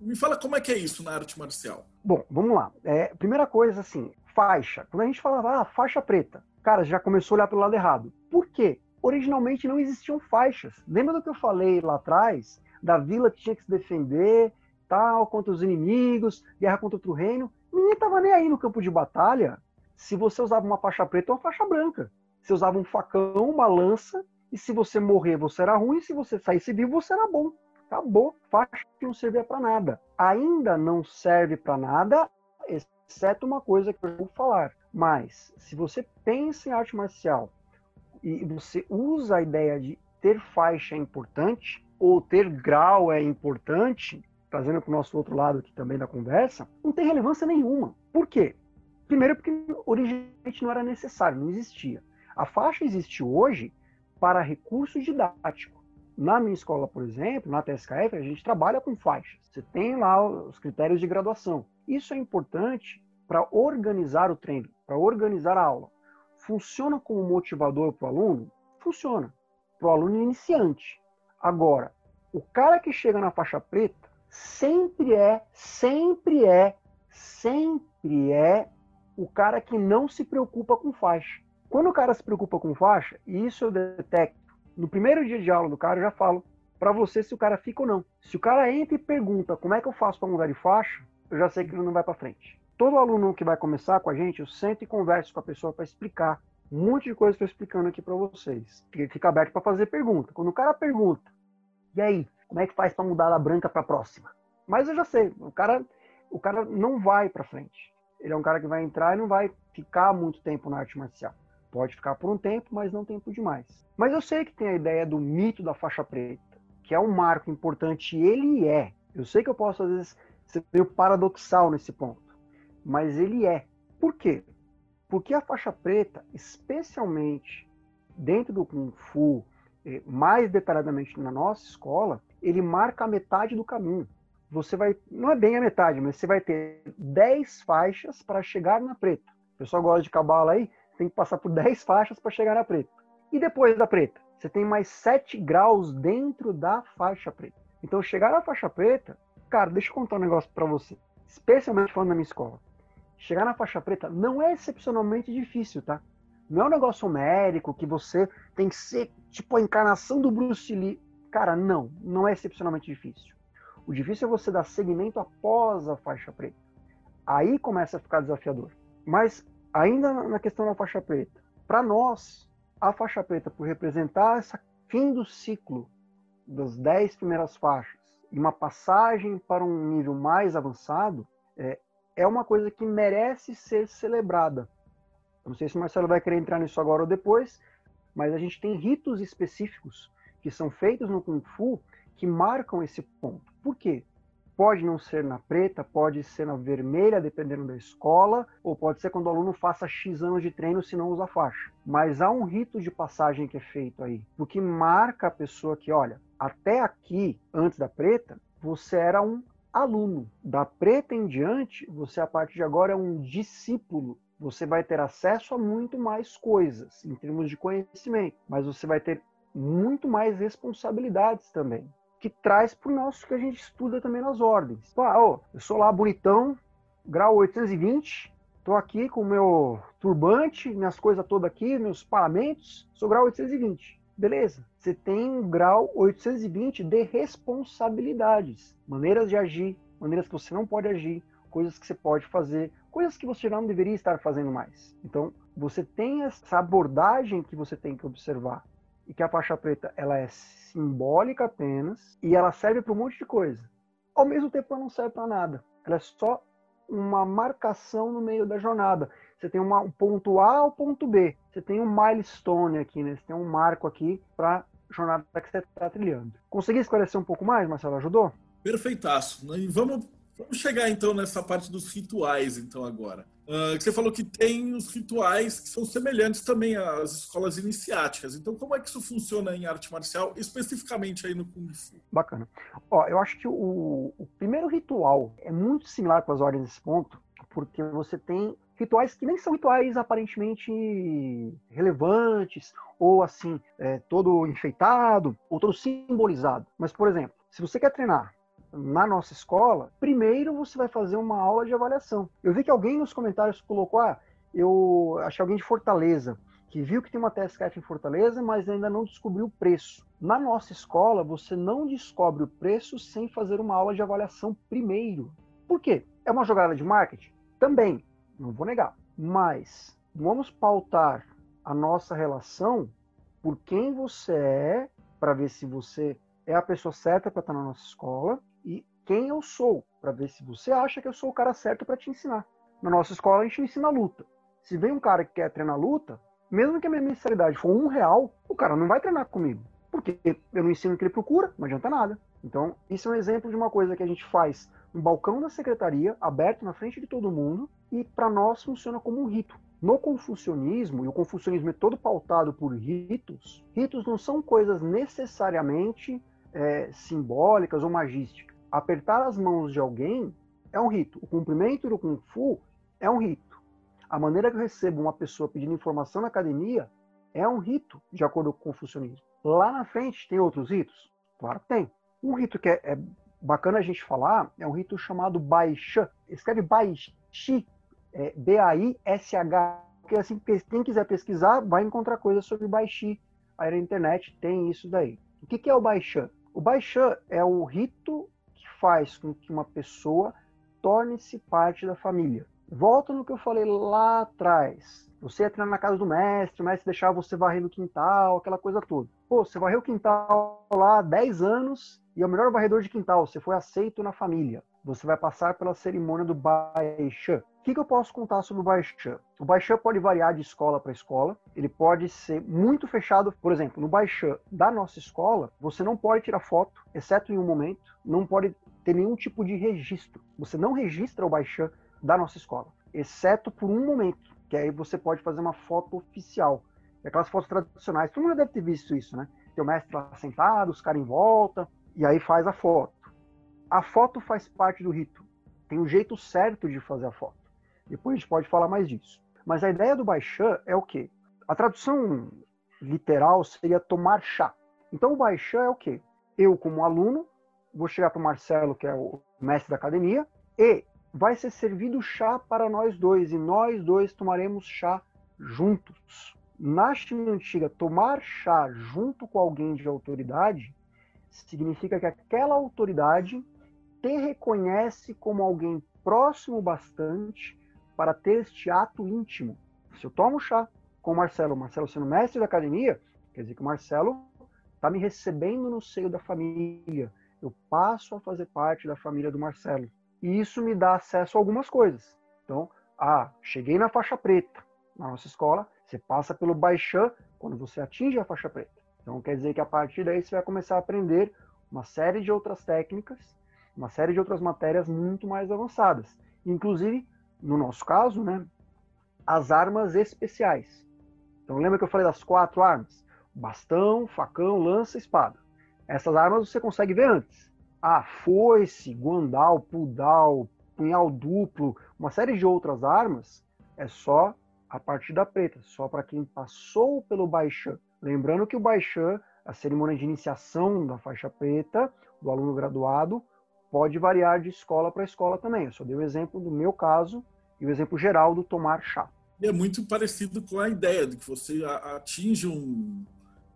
me fala como é que é isso na arte marcial. Bom, vamos lá. É, primeira coisa, assim, faixa. Quando a gente falava, ah, faixa preta, cara, já começou a olhar pelo lado errado. Por quê? Originalmente não existiam faixas. Lembra do que eu falei lá atrás? Da vila que tinha que se defender, tal, contra os inimigos, guerra contra outro reino. Ninguém tava nem aí no campo de batalha se você usava uma faixa preta ou uma faixa branca. Você usava um facão, uma lança, e se você morrer, você era ruim, e se você saísse vivo, você era bom. Acabou. Faixa não servia para nada. Ainda não serve para nada, exceto uma coisa que eu vou falar. Mas, se você pensa em arte marcial e você usa a ideia de ter faixa é importante, ou ter grau é importante, trazendo para o nosso outro lado aqui também da conversa, não tem relevância nenhuma. Por quê? Primeiro, porque originalmente não era necessário, não existia. A faixa existe hoje para recurso didático Na minha escola, por exemplo, na TSKF, a gente trabalha com faixas. Você tem lá os critérios de graduação. Isso é importante para organizar o treino, para organizar a aula. Funciona como motivador para o aluno? Funciona. Para o aluno iniciante. Agora, o cara que chega na faixa preta sempre é, sempre é, sempre é o cara que não se preocupa com faixa. Quando o cara se preocupa com faixa, e isso eu detecto, no primeiro dia de aula do cara eu já falo para você se o cara fica ou não. Se o cara entra e pergunta como é que eu faço para mudar de faixa, eu já sei que ele não vai para frente. Todo aluno que vai começar com a gente, eu sento e converso com a pessoa para explicar um monte de coisa que estou explicando aqui para vocês. Fica aberto para fazer pergunta. Quando o cara pergunta, e aí, como é que faz para mudar da branca para a próxima? Mas eu já sei, o cara, o cara não vai para frente. Ele é um cara que vai entrar e não vai ficar muito tempo na arte marcial. Pode ficar por um tempo, mas não tempo demais. Mas eu sei que tem a ideia do mito da faixa preta, que é um marco importante, ele é. Eu sei que eu posso, às vezes, ser meio paradoxal nesse ponto, mas ele é. Por quê? Porque a faixa preta, especialmente dentro do Kung Fu, eh, mais detalhadamente na nossa escola, ele marca a metade do caminho. Você vai, não é bem a metade, mas você vai ter 10 faixas para chegar na preta. O pessoal gosta de cabala aí, tem que passar por 10 faixas para chegar na preta. E depois da preta, você tem mais 7 graus dentro da faixa preta. Então, chegar na faixa preta, cara, deixa eu contar um negócio para você, especialmente falando na minha escola. Chegar na faixa preta não é excepcionalmente difícil, tá? Não é um negócio médico que você tem que ser tipo a encarnação do Bruce Lee. Cara, não, não é excepcionalmente difícil. O difícil é você dar seguimento após a faixa preta. Aí começa a ficar desafiador. Mas ainda na questão da faixa preta, para nós, a faixa preta, por representar esse fim do ciclo das dez primeiras faixas e uma passagem para um nível mais avançado, é, é uma coisa que merece ser celebrada. Não sei se o Marcelo vai querer entrar nisso agora ou depois, mas a gente tem ritos específicos que são feitos no Kung Fu que marcam esse ponto. Por quê? Pode não ser na preta, pode ser na vermelha, dependendo da escola, ou pode ser quando o aluno faça X anos de treino se não usa faixa. Mas há um rito de passagem que é feito aí, porque marca a pessoa que, olha, até aqui, antes da preta, você era um aluno. Da preta em diante, você a partir de agora é um discípulo você vai ter acesso a muito mais coisas em termos de conhecimento, mas você vai ter muito mais responsabilidades também, que traz para o nosso que a gente estuda também nas ordens. Pô, oh, eu sou lá bonitão, grau 820, estou aqui com o meu turbante, minhas coisas todas aqui, meus paramentos, sou grau 820. Beleza, você tem um grau 820 de responsabilidades, maneiras de agir, maneiras que você não pode agir, coisas que você pode fazer, coisas que você não deveria estar fazendo mais. Então, você tem essa abordagem que você tem que observar e que a faixa preta ela é simbólica apenas e ela serve para um monte de coisa. Ao mesmo tempo, ela não serve para nada. Ela é só uma marcação no meio da jornada. Você tem uma, um ponto A ao ponto B. Você tem um milestone aqui, né? Você tem um marco aqui para jornada que você está trilhando. Consegui esclarecer um pouco mais, Marcelo? Ajudou? Perfeitaço. E vamos Vamos chegar então nessa parte dos rituais, então, agora. Uh, você falou que tem os rituais que são semelhantes também às escolas iniciáticas. Então, como é que isso funciona em arte marcial, especificamente aí no Kung Fu? Bacana. Ó, eu acho que o, o primeiro ritual é muito similar com as ordens nesse ponto, porque você tem rituais que nem são rituais aparentemente relevantes, ou assim, é, todo enfeitado, ou todo simbolizado. Mas, por exemplo, se você quer treinar na nossa escola, primeiro você vai fazer uma aula de avaliação. Eu vi que alguém nos comentários colocou, ah, eu achei alguém de Fortaleza, que viu que tem uma TSCF em Fortaleza, mas ainda não descobriu o preço. Na nossa escola, você não descobre o preço sem fazer uma aula de avaliação primeiro. Por quê? É uma jogada de marketing? Também, não vou negar. Mas vamos pautar a nossa relação por quem você é, para ver se você é a pessoa certa para estar na nossa escola e quem eu sou, para ver se você acha que eu sou o cara certo para te ensinar. Na nossa escola a gente ensina luta. Se vem um cara que quer treinar luta, mesmo que a minha mensalidade for um real, o cara não vai treinar comigo. Porque eu não ensino o que ele procura, não adianta nada. Então, isso é um exemplo de uma coisa que a gente faz no balcão da secretaria, aberto na frente de todo mundo, e para nós funciona como um rito. No confucionismo, e o confucionismo é todo pautado por ritos, ritos não são coisas necessariamente é, simbólicas ou magísticas. Apertar as mãos de alguém é um rito. O cumprimento do Kung Fu é um rito. A maneira que eu recebo uma pessoa pedindo informação na academia é um rito, de acordo com o confucionismo. Lá na frente tem outros ritos? Claro que tem. Um rito que é, é bacana a gente falar é um rito chamado Baixã. Escreve Baishi, é, B-A-I-S-H. Porque assim, quem quiser pesquisar vai encontrar coisas sobre Baishi. Aí na internet tem isso daí. O que, que é o Baixã? O Baixã é o rito que faz com que uma pessoa torne-se parte da família. Volta no que eu falei lá atrás. Você ia treinar na casa do mestre, o mestre deixava você varrer no quintal, aquela coisa toda. Pô, você varreu o quintal lá há 10 anos e é o melhor varredor de quintal, você foi aceito na família. Você vai passar pela cerimônia do Baixã. O que, que, eu posso contar sobre o Baixã? O Baixã pode variar de escola para escola. Ele pode ser muito fechado. Por exemplo, no Baixã da nossa escola, você não pode tirar foto, exceto em um momento. Não pode ter nenhum tipo de registro. Você não registra o Baixã da nossa escola, exceto por um momento, que aí você pode fazer uma foto oficial. É aquelas fotos tradicionais. Todo mundo deve ter visto isso, né? Tem o mestre lá sentado, os caras em volta, e aí faz a foto. A foto faz parte do rito. Tem um jeito certo de fazer a foto. Depois a gente pode falar mais disso. Mas a ideia do Baixã é o quê? A tradução literal seria tomar chá. Então o Baixã é o quê? Eu, como aluno, vou chegar para o Marcelo, que é o mestre da academia, e vai ser servido chá para nós dois, e nós dois tomaremos chá juntos. Na China antiga, tomar chá junto com alguém de autoridade significa que aquela autoridade te reconhece como alguém próximo bastante para ter este ato íntimo. Se eu tomo chá com o Marcelo, o Marcelo sendo mestre da academia, quer dizer que o Marcelo está me recebendo no seio da família. Eu passo a fazer parte da família do Marcelo. E isso me dá acesso a algumas coisas. Então, ah, cheguei na faixa preta. Na nossa escola, você passa pelo baixan quando você atinge a faixa preta. Então, quer dizer que a partir daí você vai começar a aprender uma série de outras técnicas, uma série de outras matérias muito mais avançadas. Inclusive, no nosso caso, né, as armas especiais. Então, lembra que eu falei das quatro armas? Bastão, facão, lança, espada. Essas armas você consegue ver antes a foice, guandal, pudal, punhal duplo, uma série de outras armas, é só a partir da preta, só para quem passou pelo Baixan. Lembrando que o Baixan, a cerimônia de iniciação da faixa preta, do aluno graduado, pode variar de escola para escola também. Eu só dei o exemplo do meu caso e o exemplo geral do tomar chá. É muito parecido com a ideia de que você atinge um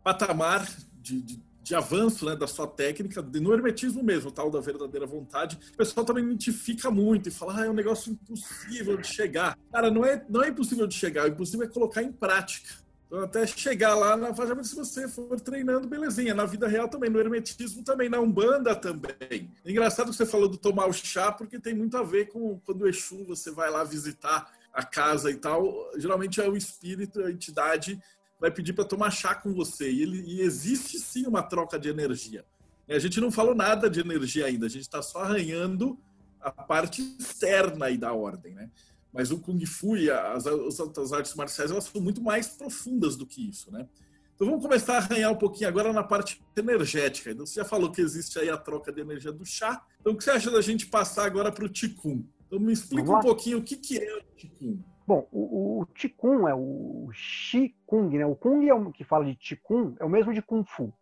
patamar de, de de avanço né, da sua técnica, no hermetismo mesmo, tal da verdadeira vontade, o pessoal também identifica muito e fala, ah, é um negócio impossível de chegar. Cara, não é, não é impossível de chegar, o impossível é colocar em prática. Até chegar lá na faixa, se você for treinando, belezinha. Na vida real também, no hermetismo também, na Umbanda também. Engraçado que você falou do tomar o chá, porque tem muito a ver com quando o Exu, você vai lá visitar a casa e tal. Geralmente é o espírito, a entidade vai pedir para tomar chá com você. E, ele, e existe sim uma troca de energia. A gente não falou nada de energia ainda, a gente está só arranhando a parte externa aí da ordem, né? Mas o Kung Fu e as, as outras artes marciais, elas são muito mais profundas do que isso, né? Então vamos começar a arranhar um pouquinho agora na parte energética. Então você já falou que existe aí a troca de energia do chá. Então o que você acha da gente passar agora para o Qigong? Então me explica um pouquinho o que, que é o Qigong. Bom, o, o é o Qigong, né? O Kung é o que fala de Qigong, é o mesmo de Kung Fu.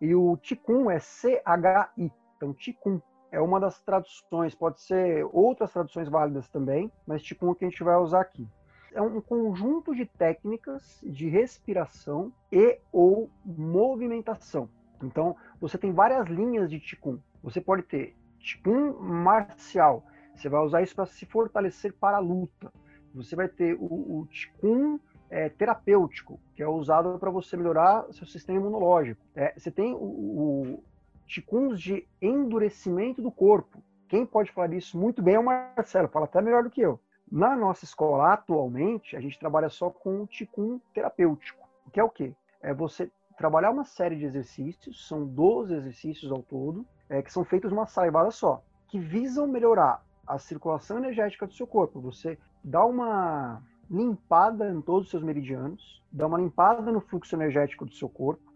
E o Qigong é C-H-I. Então, Qigong é uma das traduções, pode ser outras traduções válidas também, mas Qigong é que a gente vai usar aqui. É um conjunto de técnicas de respiração e ou movimentação. Então, você tem várias linhas de Qigong. Você pode ter Qigong marcial. Você vai usar isso para se fortalecer para a luta. Você vai ter o, o Qigong é, terapêutico, que é usado para você melhorar seu sistema imunológico. É, você tem o, o Qigong de endurecimento do corpo. Quem pode falar isso muito bem é o Marcelo, fala até melhor do que eu. Na nossa escola, atualmente, a gente trabalha só com o Qigong terapêutico, que é o quê? É você trabalhar uma série de exercícios, são 12 exercícios ao todo, é, que são feitos numa saivada só. que visam melhorar a circulação energética do seu corpo. Você dá uma limpada em todos os seus meridianos, dá uma limpada no fluxo energético do seu corpo,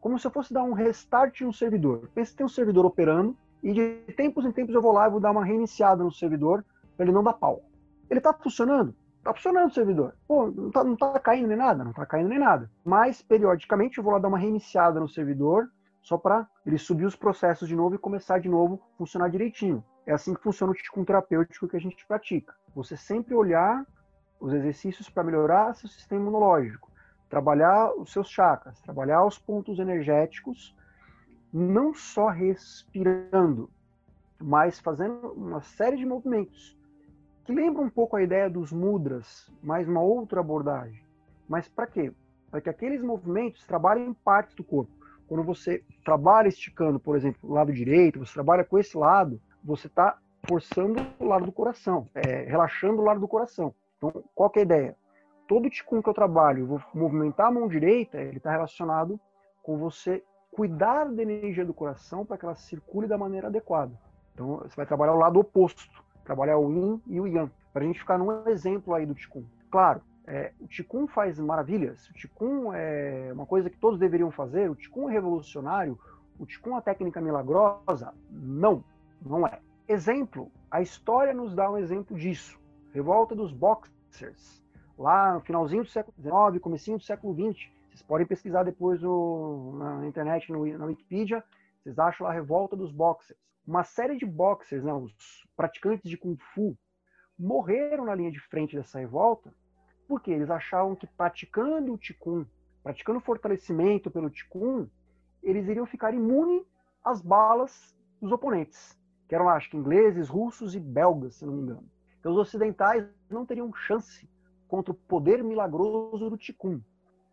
como se eu fosse dar um restart no servidor. Pensa que tem um servidor operando e de tempos em tempos eu vou lá e vou dar uma reiniciada no servidor para ele não dar pau. Ele está funcionando? Está funcionando o servidor. Pô, não está tá caindo nem nada? Não está caindo nem nada. Mas, periodicamente, eu vou lá dar uma reiniciada no servidor só para ele subir os processos de novo e começar de novo a funcionar direitinho. É assim que funciona o ticum terapêutico que a gente pratica. Você sempre olhar os exercícios para melhorar seu sistema imunológico, trabalhar os seus chakras, trabalhar os pontos energéticos, não só respirando, mas fazendo uma série de movimentos que lembra um pouco a ideia dos mudras, mais uma outra abordagem. Mas para quê? Para que aqueles movimentos trabalhem em partes do corpo. Quando você trabalha esticando, por exemplo, o lado direito, você trabalha com esse lado, você está forçando o lado do coração, é, relaxando o lado do coração. Então, qual é a ideia? Todo ticum que eu trabalho, vou movimentar a mão direita, ele está relacionado com você cuidar da energia do coração para que ela circule da maneira adequada. Então, você vai trabalhar o lado oposto, trabalhar o yin e o yang, para a gente ficar num exemplo aí do ticum. Claro, é, o ticum faz maravilhas, o ticum é uma coisa que todos deveriam fazer, o ticum é revolucionário, o ticum é uma técnica milagrosa? Não, não é. Exemplo, a história nos dá um exemplo disso. Revolta dos Boxers, lá no finalzinho do século XIX, comecinho do século XX. Vocês podem pesquisar depois no, na internet, no, na Wikipedia, vocês acham lá a Revolta dos Boxers. Uma série de boxers, né, os praticantes de Kung Fu, morreram na linha de frente dessa revolta porque eles achavam que praticando o Qigong, praticando fortalecimento pelo Qigong, eles iriam ficar imunes às balas dos oponentes que eram, acho que, ingleses, russos e belgas, se não me engano. Então, os ocidentais não teriam chance contra o poder milagroso do Ticum.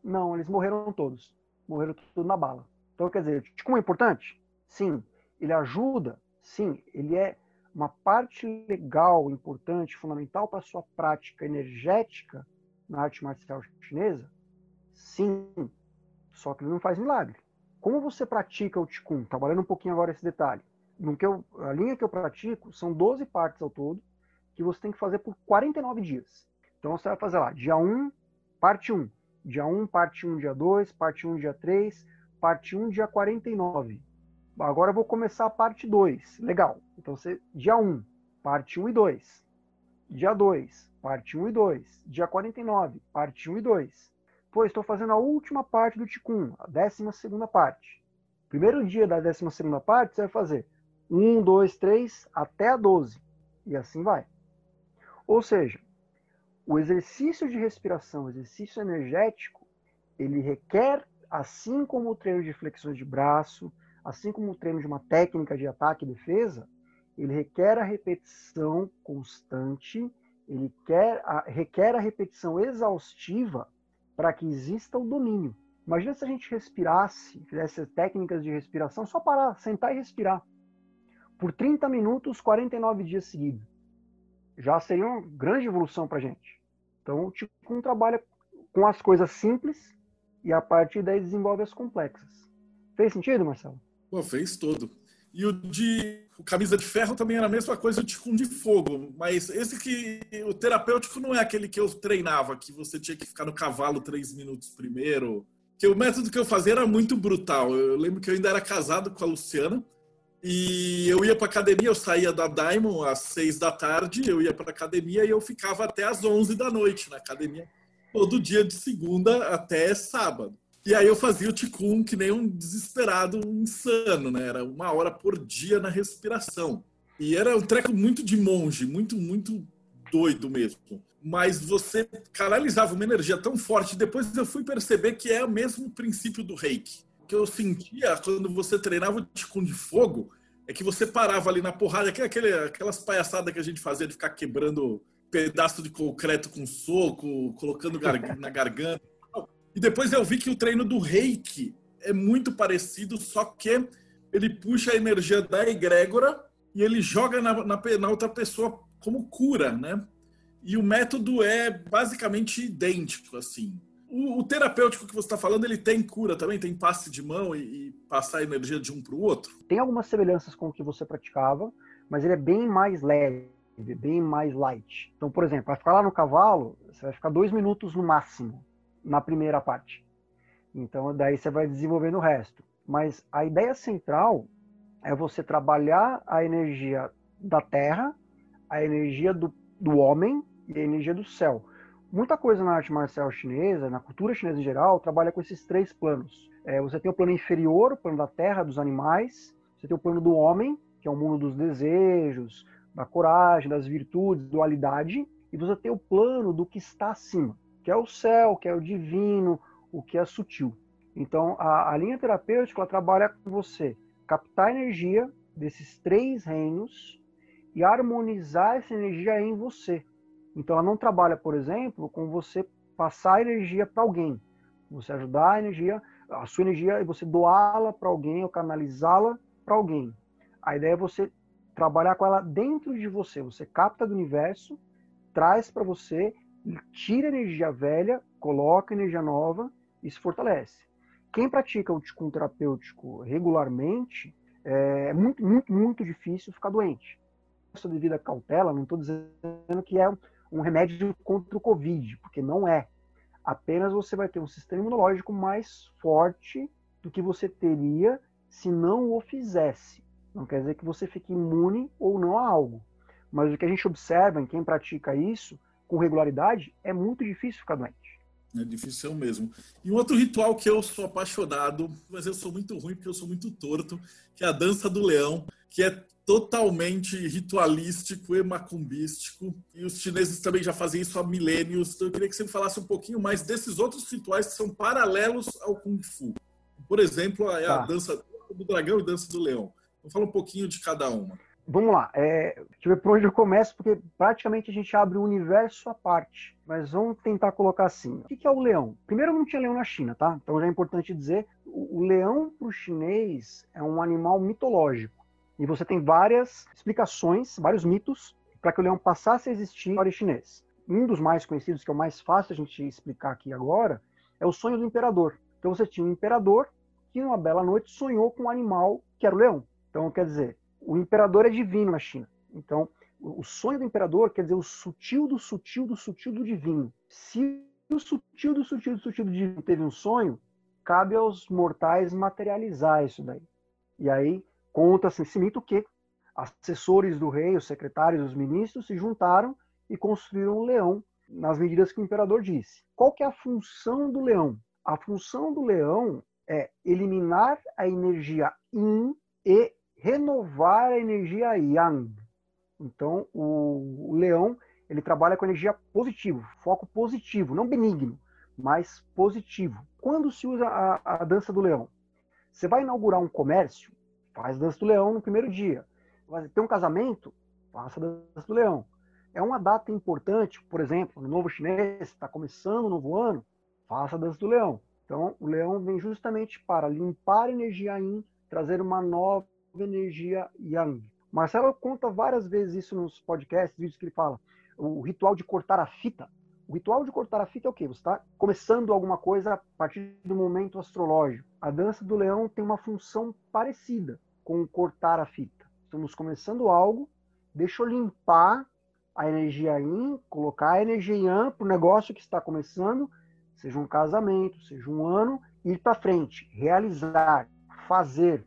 Não, eles morreram todos. Morreram tudo na bala. Então, quer dizer, o Ticum é importante? Sim. Ele ajuda? Sim. Ele é uma parte legal, importante, fundamental para a sua prática energética na arte marcial chinesa? Sim. Só que ele não faz milagre. Como você pratica o Ticum? Trabalhando um pouquinho agora esse detalhe no que eu, a linha que eu pratico são 12 partes ao todo, que você tem que fazer por 49 dias. Então você vai fazer lá, dia 1, parte 1. Dia 1, parte 1, dia 2, parte 1, dia 3, parte 1, dia 49. Agora eu vou começar a parte 2. Legal. Então você, dia 1, parte 1 e 2. Dia 2, parte 1 e 2. Dia 49, parte 1 e 2. Pô, estou fazendo a última parte do Ticum, a 12 segunda parte. Primeiro dia da 12 segunda parte, você vai fazer 1, 2, 3, até a 12. E assim vai. Ou seja, o exercício de respiração, o exercício energético, ele requer, assim como o treino de flexões de braço, assim como o treino de uma técnica de ataque e defesa, ele requer a repetição constante, ele quer a, requer a repetição exaustiva para que exista o domínio. Imagina se a gente respirasse, fizesse técnicas de respiração, só parar, sentar e respirar por 30 minutos, 49 dias seguidos. Já seria uma grande evolução para a gente. Então, o Qigong trabalha com as coisas simples e a partir daí desenvolve as complexas. Fez sentido, Marcelo? Pô, fez todo. E o de o camisa de ferro também era a mesma coisa, o Ticum de fogo. Mas esse que. O terapêutico não é aquele que eu treinava, que você tinha que ficar no cavalo três minutos primeiro. Que o método que eu fazia era muito brutal. Eu lembro que eu ainda era casado com a Luciana. E eu ia para academia, eu saía da Diamond às seis da tarde, eu ia para academia e eu ficava até às onze da noite na academia, todo dia de segunda até sábado. E aí eu fazia o ticum que nem um desesperado, um insano, né? Era uma hora por dia na respiração. E era um treco muito de monge, muito, muito doido mesmo. Mas você canalizava uma energia tão forte. Depois eu fui perceber que é o mesmo princípio do reiki que eu sentia quando você treinava o Ticum de fogo é que você parava ali na porrada, é aquele, aquelas palhaçadas que a gente fazia de ficar quebrando pedaço de concreto com soco, colocando na garganta. E depois eu vi que o treino do reiki é muito parecido, só que ele puxa a energia da egrégora e ele joga na, na, na outra pessoa como cura, né? E o método é basicamente idêntico, assim. O, o, terapêutico que você está falando, ele tem cura também? Tem passe de mão e, e passar a energia de um para o outro? Tem algumas semelhanças com o que você praticava, mas ele é bem mais leve, bem mais light. Então, por exemplo, vai ficar lá no cavalo, você vai ficar dois minutos no máximo na primeira parte. Então, daí você vai desenvolvendo o resto. Mas a ideia central é você trabalhar a energia da terra, a energia do, do homem e a energia do céu. Muita coisa na arte marcial chinesa, na cultura chinesa em geral, trabalha com esses três planos. É, você tem o plano inferior, o plano da terra, dos animais. Você tem o plano do homem, que é o mundo dos desejos, da coragem, das virtudes, dualidade. E você tem o plano do que está acima, que é o céu, que é o divino, o que é sutil. Então, a, a linha terapêutica trabalha com você captar energia desses três reinos e harmonizar essa energia em você. Então, ela não trabalha, por exemplo, com você passar energia para alguém. Você ajudar a energia, a sua energia, e você doá-la para alguém ou canalizá-la para alguém. A ideia é você trabalhar com ela dentro de você. Você capta do universo, traz para você, tira energia velha, coloca energia nova e se fortalece. Quem pratica o Ticum terapêutico regularmente, é muito, muito, muito difícil ficar doente. Essa devida cautela, não estou dizendo que é um remédio contra o Covid, porque não é. Apenas você vai ter um sistema imunológico mais forte do que você teria se não o fizesse. Não quer dizer que você fique imune ou não a algo. Mas o que a gente observa em quem pratica isso com regularidade é muito difícil ficar doente. É difícil mesmo. E um outro ritual que eu sou apaixonado, mas eu sou muito ruim porque eu sou muito torto, que é a dança do leão, que é totalmente ritualístico e macumbístico. E os chineses também já fazem isso há milênios. Então eu queria que você me falasse um pouquinho mais desses outros rituais que são paralelos ao Kung Fu. Por exemplo, a, tá. a dança do dragão e a dança do leão. Vamos falar um pouquinho de cada uma vamos lá, é, deixa eu ver por onde eu começo, porque praticamente a gente abre um universo à parte. Mas vamos tentar colocar assim. O que é o leão? Primeiro, não tinha leão na China, tá? Então já é importante dizer, o leão para o chinês é um animal mitológico. E você tem várias explicações, vários mitos, para que o leão passasse a existir no chinês. Um dos mais conhecidos, que é o mais fácil a gente explicar aqui agora, é o sonho do imperador. Então você tinha um imperador que, numa bela noite, sonhou com um animal que era o leão. Então, quer dizer, o imperador é divino na China. Então, o sonho do imperador quer dizer o sutil do sutil do sutil do divino. Se o sutil do sutil do sutil do divino teve um sonho, cabe aos mortais materializar isso daí. E aí conta-se esse mito que assessores do rei, os secretários, os ministros se juntaram e construíram um leão nas medidas que o imperador disse. Qual que é a função do leão? A função do leão é eliminar a energia yin e renovar a energia yang. Então, o, o leão ele trabalha com energia positiva, foco positivo, não benigno, mas positivo. Quando se usa a, a dança do leão? Você vai inaugurar um comércio, faz dança do leão no primeiro dia. Ter um casamento, faça dança do leão. É uma data importante, por exemplo, no novo chinês, está começando o novo ano, faça dança do leão. Então, o leão vem justamente para limpar a energia yin, trazer uma nova energia yang. Marcelo conta várias vezes isso nos podcasts, vídeos que ele fala. O ritual de cortar a fita. O ritual de cortar a fita é o quê? Você está começando alguma coisa a partir do momento astrológico. A dança do leão tem uma função parecida com cortar a fita. Estamos começando algo, deixa eu limpar a energia yin, colocar a energia yang para o negócio que está começando, seja um casamento, seja um ano, ir para frente, realizar, fazer,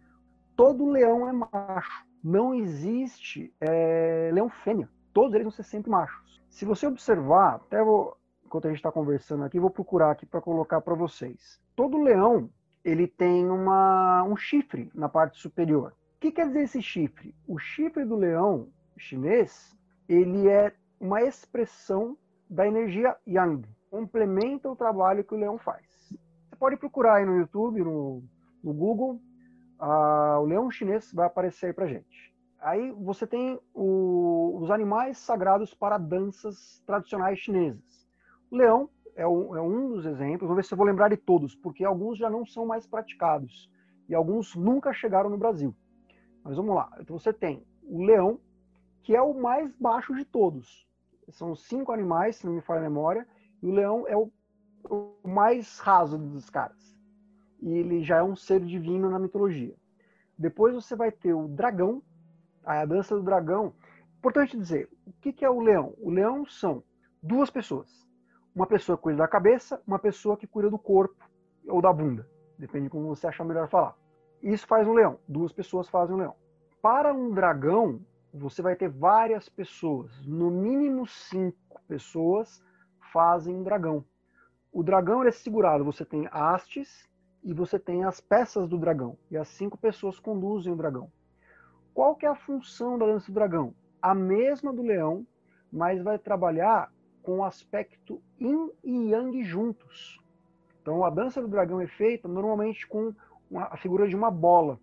todo leão é macho. Não existe é, leão fêmea. Todos eles vão ser sempre machos. Se você observar, até vou, enquanto a gente está conversando aqui, vou procurar aqui para colocar para vocês. Todo leão ele tem uma, um chifre na parte superior. O que quer dizer esse chifre? O chifre do leão chinês ele é uma expressão da energia yang, complementa o trabalho que o leão faz. Você pode procurar aí no YouTube, no, no Google, ah, o leão chinês vai aparecer aí para gente. Aí você tem o, os animais sagrados para danças tradicionais chinesas. O leão é, o, é, um dos exemplos, vamos ver se eu vou lembrar de todos, porque alguns já não são mais praticados e alguns nunca chegaram no Brasil. Mas vamos lá. Então você tem o leão, que é o mais baixo de todos. São cinco animais, se não me falha a memória, e o leão é o, o mais raso dos caras e ele já é um ser divino na mitologia. Depois você vai ter o dragão, A dança do dragão. Importante dizer, o que, que é o leão? O leão são duas pessoas. Uma pessoa que cuida da cabeça, uma pessoa que cuida do corpo ou da bunda. Depende de como você achar melhor falar. Isso faz um leão. Duas pessoas fazem um leão. Para um dragão, você vai ter várias pessoas. No mínimo cinco pessoas fazem um dragão. O dragão é segurado. Você tem hastes e você tem as peças do dragão. E as cinco pessoas conduzem o dragão. Qual que é a função da dança do dragão? A mesma do leão, mas vai trabalhar com o aspecto yin e yang juntos. Então a dança do dragão é feita normalmente com uma, a figura de uma bola.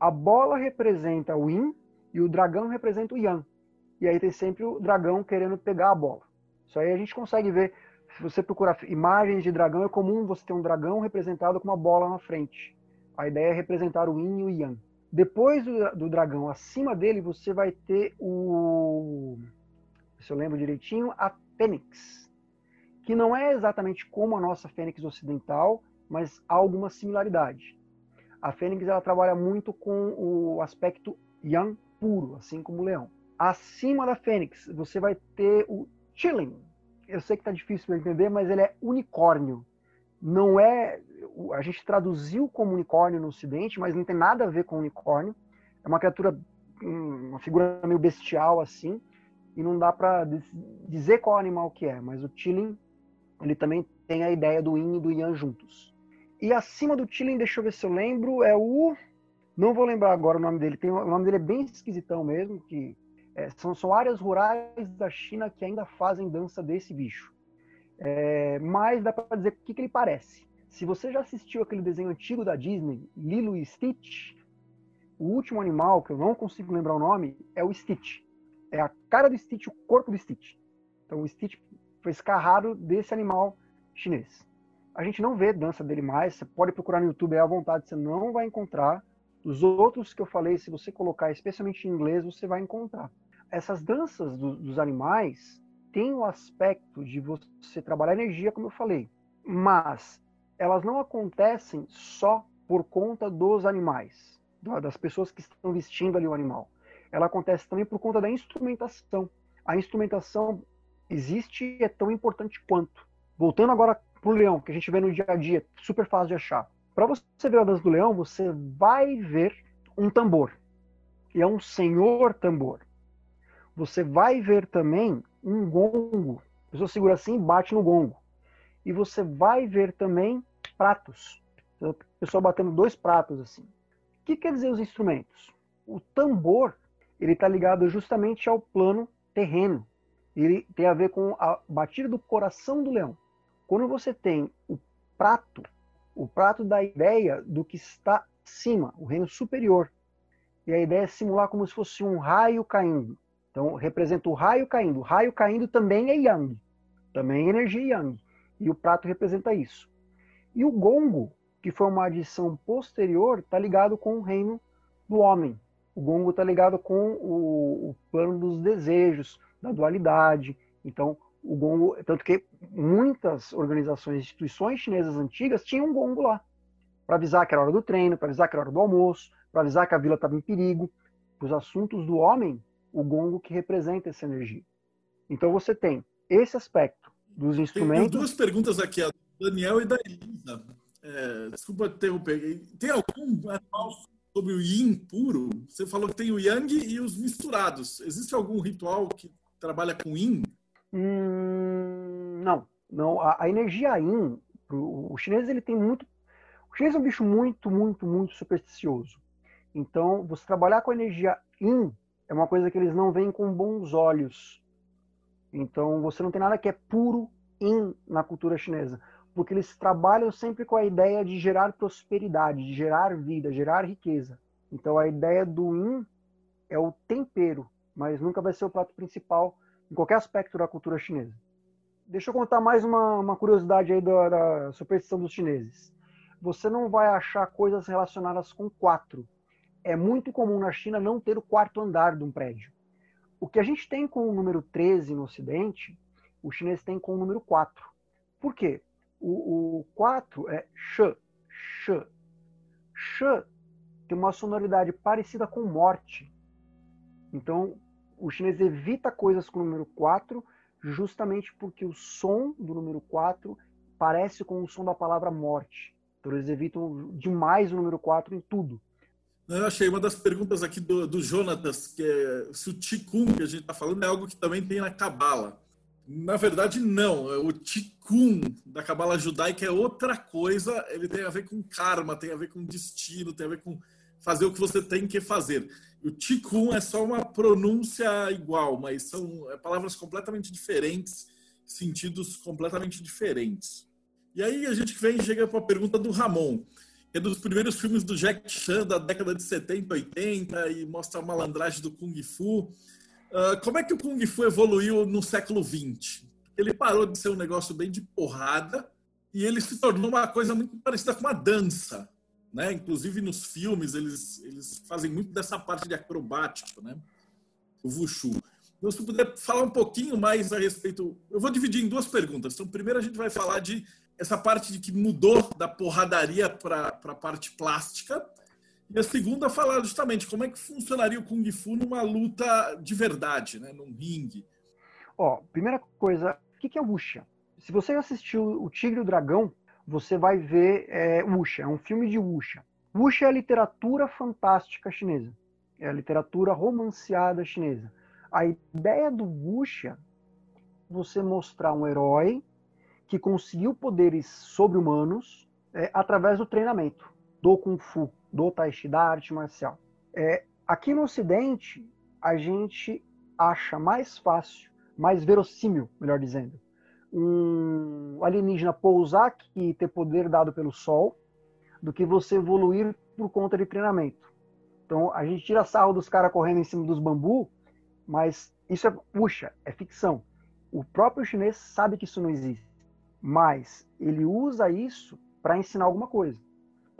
A bola representa o yin e o dragão representa o yang. E aí tem sempre o dragão querendo pegar a bola. Isso aí a gente consegue ver. Se você procurar imagens de dragão, é comum você ter um dragão representado com uma bola na frente. A ideia é representar o yin e o yang. Depois do, do dragão, acima dele, você vai ter o. Se eu lembro direitinho, a fênix, que não é exatamente como a nossa fênix ocidental, mas há alguma similaridade. A fênix ela trabalha muito com o aspecto yang puro, assim como o leão. Acima da fênix, você vai ter o chilling. Eu sei que está difícil para entender, mas ele é unicórnio. Não é. A gente traduziu como unicórnio no Ocidente, mas não tem nada a ver com unicórnio. É uma criatura, uma figura meio bestial assim e não dá para dizer qual animal que é, mas o Tilling, ele também tem a ideia do yin e do yang juntos. E acima do Tilling, deixa eu ver se eu lembro, é o não vou lembrar agora o nome dele, tem, o nome dele é bem esquisitão mesmo, que é, são, são áreas rurais da China que ainda fazem dança desse bicho. É, mas dá para dizer o que, que ele parece. Se você já assistiu aquele desenho antigo da Disney, Lilo e Stitch, o último animal, que eu não consigo lembrar o nome, é o Stitch é a cara do Stitch, o corpo do Stitch. Então o Stitch foi escarrado desse animal chinês. A gente não vê dança dele mais, você pode procurar no YouTube à vontade, você não vai encontrar. Os outros que eu falei, se você colocar especialmente em inglês, você vai encontrar. Essas danças do, dos animais têm o aspecto de você trabalhar energia, como eu falei, mas elas não acontecem só por conta dos animais, das pessoas que estão vestindo ali o animal ela acontece também por conta da instrumentação. A instrumentação existe e é tão importante quanto. Voltando agora para o leão, que a gente vê no dia a dia, super fácil de achar. Para você ver a dança do leão, você vai ver um tambor. E é um senhor tambor. Você vai ver também um gongo. A pessoa segura assim e bate no gongo. E você vai ver também pratos. A pessoa batendo dois pratos assim. O que quer dizer os instrumentos? O tambor ele está ligado justamente ao plano terreno. Ele tem a ver com a batida do coração do leão. Quando você tem o prato, o prato da ideia do que está acima, o reino superior. E a ideia é simular como se fosse um raio caindo. Então, representa o raio caindo. O raio caindo também é yang, também é energia yang. E o prato representa isso. E o gongo, que foi uma adição posterior, está ligado com o reino do homem, o gongo está ligado com o, o, plano dos desejos, da dualidade. Então, o gongo, tanto que muitas organizações, instituições chinesas antigas tinham um gongo lá, para avisar que era hora do treino, para avisar que era hora do almoço, para avisar que a vila estava em perigo. Para os assuntos do homem, o gongo que representa essa energia. Então você tem esse aspecto dos instrumentos. Tem duas perguntas aqui, a do Daniel e da Elisa. É, desculpa interromper. Tem algum animal sobre o yin puro, você falou que tem o yang e os misturados. Existe algum ritual que trabalha com yin? Hum, não, não. A, a, energia yin, o chinês ele tem muito. O chinês é um bicho muito, muito, muito supersticioso. Então, você trabalhar com a energia yin é uma coisa que eles não veem com bons olhos. Então, você não tem nada que é puro yin na cultura chinesa porque eles trabalham sempre com a ideia de gerar prosperidade, de gerar vida, gerar riqueza. Então a ideia do yin é o tempero, mas nunca vai ser o prato principal em qualquer aspecto da cultura chinesa. Deixa eu contar mais uma, uma curiosidade aí da, da superstição dos chineses. Você não vai achar coisas relacionadas com quatro. É muito comum na China não ter o quarto andar de um prédio. O que a gente tem com o número 13 no Ocidente, o chinês tem com o número 4. Por quê? O, 4 é sh, sh. Sh tem uma sonoridade parecida com morte. Então, o chinês evita coisas com o número 4 justamente porque o som do número 4 parece com o som da palavra morte. Então, eles evitam demais o número 4 em tudo. Eu achei uma das perguntas aqui do, do Jonatas, que é se o Tikkun que a gente está falando é algo que também tem na Cabala. Na verdade, não. O Tikkun da Cabala judaica é outra coisa. Ele tem a ver com karma, tem a ver com destino, tem a ver com fazer o que você tem que fazer. O Tikkun é só uma pronúncia igual, mas são é, palavras completamente diferentes, sentidos completamente diferentes. E aí a gente vem chega para a pergunta do Ramon é dos primeiros filmes do Jack Chan da década de 70, 80 e mostra a malandragem do Kung Fu. Uh, como é que o Kung Fu evoluiu no século XX? Ele parou de ser um negócio bem de porrada e ele se tornou uma coisa muito parecida com uma dança. Né? Inclusive nos filmes eles, eles fazem muito dessa parte de acrobática, né? o Wushu. Então, se puder falar um pouquinho mais a respeito, eu vou dividir em duas perguntas. Então, primeiro a gente vai falar de essa parte de que mudou da porradaria para a parte plástica. E a segunda, falar justamente como é que funcionaria o Kung Fu numa luta de verdade, né, num ringue. Ó, primeira coisa, o que é Wuxia? Se você assistiu O Tigre e o Dragão, você vai ver é, Wuxia, é um filme de Wuxia. Wuxia é a literatura fantástica chinesa, é a literatura romanceada chinesa. A ideia do Wuxia, você mostrar um herói que conseguiu poderes sobre-humanos é, através do treinamento do Kung Fu, do Tai Chi, da arte marcial. É, aqui no Ocidente, a gente acha mais fácil, mais verossímil, melhor dizendo, um alienígena pousar aqui e ter poder dado pelo Sol, do que você evoluir por conta de treinamento. Então, a gente tira sarro dos caras correndo em cima dos bambu, mas isso é, puxa, é ficção. O próprio chinês sabe que isso não existe mas ele usa isso para ensinar alguma coisa,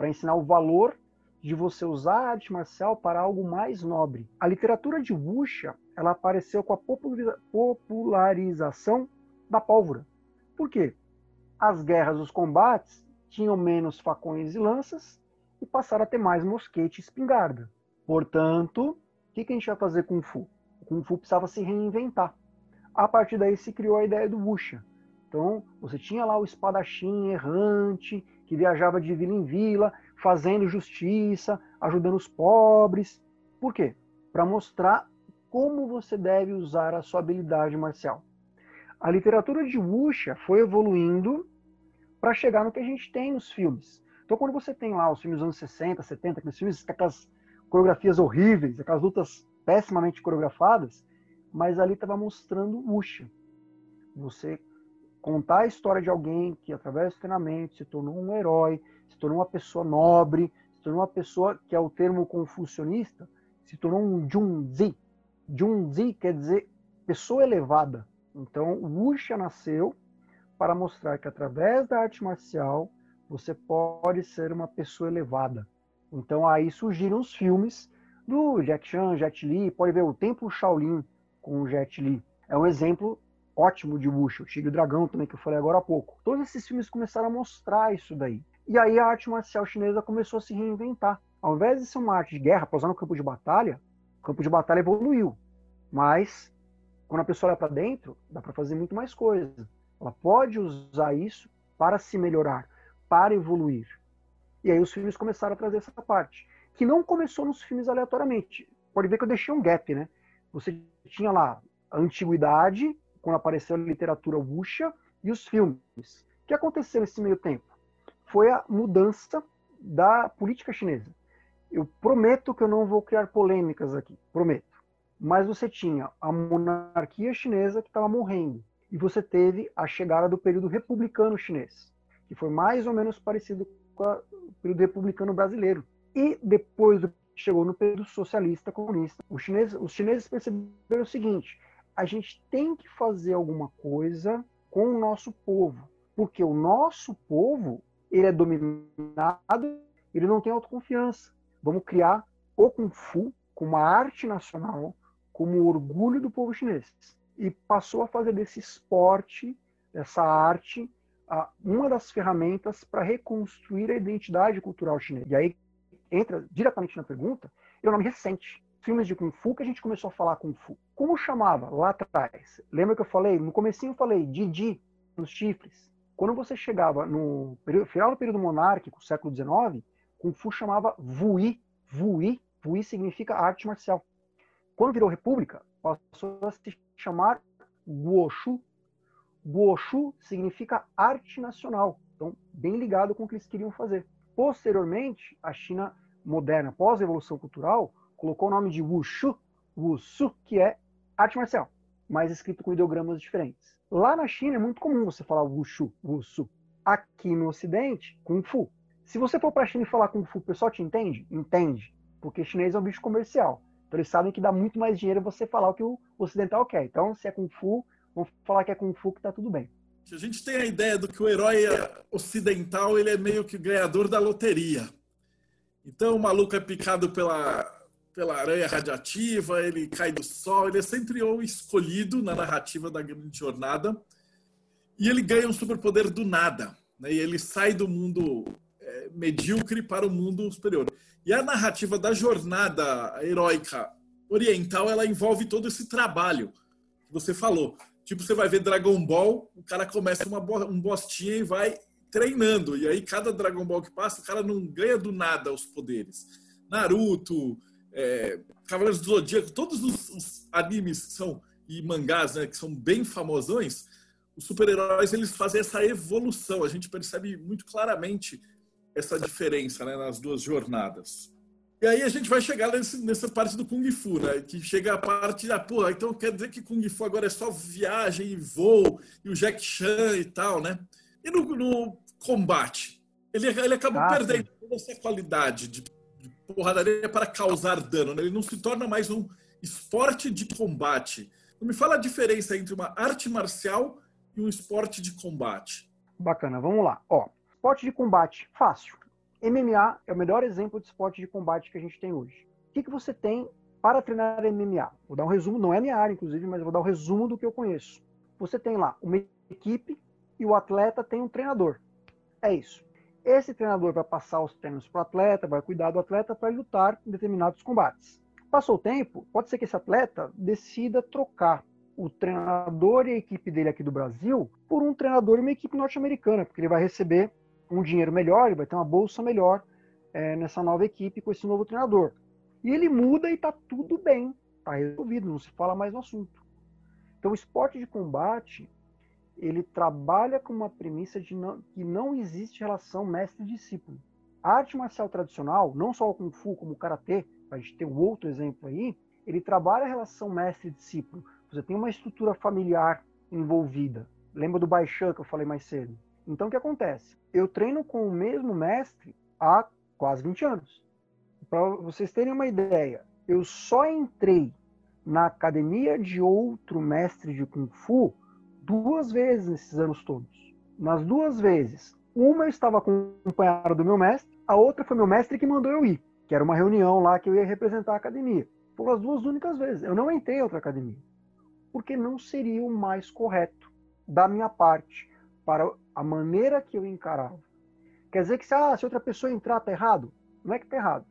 para ensinar o valor de você usar a arte marcial para algo mais nobre. A literatura de Wuxia, ela apareceu com a popularização da pólvora. Por quê? As guerras, os combates tinham menos facões e lanças e passaram a ter mais mosquete e espingarda. Portanto, o que, que a gente vai fazer com o Fu? O Kung Fu precisava se reinventar. A partir daí se criou a ideia do Wuxia, então, você tinha lá o espadachim errante, que viajava de vila em vila, fazendo justiça, ajudando os pobres. Por quê? Para mostrar como você deve usar a sua habilidade marcial. A literatura de Wuxia foi evoluindo para chegar no que a gente tem nos filmes. Então, quando você tem lá os filmes dos anos 60, 70, aqueles filmes com aquelas coreografias horríveis, aquelas lutas pessimamente coreografadas, mas ali estava mostrando Wuxia. Você contar a história de alguém que, através do treinamento, se tornou um herói, se tornou uma pessoa nobre, se tornou uma pessoa que é o termo confucionista, se tornou um Junzi. Junzi quer dizer pessoa elevada. Então, o Wuxia nasceu para mostrar que, através da arte marcial, você pode ser uma pessoa elevada. Então, aí surgiram os filmes do Jack Chan, Jet Li, pode ver o Templo Shaolin com o Jet Li. É um exemplo ótimo de o Tigre e Dragão também, que eu falei agora há pouco. Todos esses filmes começaram a mostrar isso daí. E aí a arte marcial chinesa começou a se reinventar. Ao invés de ser uma arte de guerra, para usar no campo de batalha, o campo de batalha evoluiu. Mas, quando a pessoa olha para dentro, dá para fazer muito mais coisa. Ela pode usar isso para se melhorar, para evoluir. E aí os filmes começaram a trazer essa parte. Que não começou nos filmes aleatoriamente. Pode ver que eu deixei um gap, né? Você tinha lá a antiguidade, quando apareceu a literatura wuxia e os filmes. O que aconteceu nesse meio tempo? Foi a mudança da política chinesa. Eu prometo que eu não vou criar polêmicas aqui, prometo. Mas você tinha a monarquia chinesa que estava morrendo e você teve a chegada do período republicano chinês, que foi mais ou menos parecido com o período republicano brasileiro. E depois chegou no período socialista comunista, chineses, os chineses perceberam o seguinte: a gente tem que fazer alguma coisa com o nosso povo, porque o nosso povo ele é dominado, ele não tem autoconfiança. Vamos criar o Kung Fu como uma arte nacional, como orgulho do povo chinês. E passou a fazer desse esporte, dessa arte, uma das ferramentas para reconstruir a identidade cultural chinesa. E aí entra diretamente na pergunta, é um nome recente. Filmes de Kung Fu que a gente começou a falar Kung Fu. Como chamava lá atrás? Lembra que eu falei? No comecinho eu falei Didi, nos chifres. Quando você chegava no período, final do período monárquico, século XIX, Kung Fu chamava Wui. Wui, Wui significa arte marcial. Quando virou república, passou a se chamar Guoshu. Guoshu significa arte nacional. Então, bem ligado com o que eles queriam fazer. Posteriormente, a China moderna, pós-evolução cultural, colocou o nome de Wushu, Wushu, que é arte marcial, mas escrito com ideogramas diferentes. Lá na China é muito comum você falar Wushu, Wushu. Aqui no Ocidente, Kung Fu. Se você for para a China e falar Kung Fu, o pessoal te entende? Entende. Porque chinês é um bicho comercial. Então eles sabem que dá muito mais dinheiro você falar o que o ocidental quer. Então, se é Kung Fu, vamos falar que é Kung Fu que tá tudo bem. A gente tem a ideia do que o herói ocidental ele é meio que o ganhador da loteria. Então o maluco é picado pela, pela aranha radiativa, ele cai do sol, ele é sempre o escolhido na narrativa da grande jornada. E ele ganha um superpoder do nada. Né? E ele sai do mundo é, medíocre para o mundo superior. E a narrativa da jornada heróica oriental, ela envolve todo esse trabalho que você falou. Tipo, você vai ver Dragon Ball, o cara começa uma um bostinha e vai treinando. E aí, cada Dragon Ball que passa, o cara não ganha do nada os poderes. Naruto, é, Cavaleiros do Zodíaco, todos os, os, animes que são, e mangás, né, que são bem famosões, os super-heróis eles fazem essa evolução. A gente percebe muito claramente essa diferença né, nas duas jornadas. E aí a gente vai chegar nesse, nessa parte do Kung Fu, né? Que chega a parte da, ah, porra, então quer dizer que Kung Fu agora é só viagem e voo, e o Jack Chan e tal, né? E no, no combate, ele, ele acabou ah, perdendo toda essa qualidade de, de porradaria para causar dano, né? Ele não se torna mais um esporte de combate. Então, me fala a diferença entre uma arte marcial e um esporte de combate. Bacana, vamos lá. Ó, esporte de combate, fácil MMA é o melhor exemplo de esporte de combate que a gente tem hoje. O que, que você tem para treinar MMA? Vou dar um resumo, não é minha área, inclusive, mas vou dar um resumo do que eu conheço. Você tem lá uma equipe e o atleta tem um treinador. É isso. Esse treinador vai passar os treinos para o atleta, vai cuidar do atleta para lutar em determinados combates. Passou o tempo, pode ser que esse atleta decida trocar o treinador e a equipe dele aqui do Brasil por um treinador e uma equipe norte-americana, porque ele vai receber um dinheiro melhor, ele vai ter uma bolsa melhor é, nessa nova equipe com esse novo treinador. E ele muda e está tudo bem, está resolvido, não se fala mais no assunto. Então, o esporte de combate ele trabalha com uma premissa de não, que não existe relação mestre-discípulo. A arte marcial tradicional, não só o Kung Fu, como o Karatê, a gente tem um outro exemplo aí, ele trabalha a relação mestre-discípulo. Você tem uma estrutura familiar envolvida. Lembra do Baixan que eu falei mais cedo? Então, o que acontece? Eu treino com o mesmo mestre há quase 20 anos. Para vocês terem uma ideia, eu só entrei na academia de outro mestre de Kung Fu duas vezes nesses anos todos. Nas duas vezes, uma eu estava acompanhado do meu mestre, a outra foi meu mestre que mandou eu ir, que era uma reunião lá que eu ia representar a academia. Foram as duas únicas vezes. Eu não entrei em outra academia, porque não seria o mais correto da minha parte para a maneira que eu encarava. Quer dizer que se, ah, se outra pessoa entrar, tá errado? Não é que tá errado.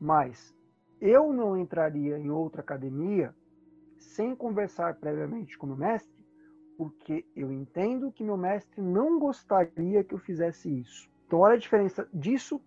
Mas eu não entraria em outra academia sem conversar previamente com o mestre, porque eu entendo que meu mestre não gostaria que eu fizesse isso. Então, olha a diferença disso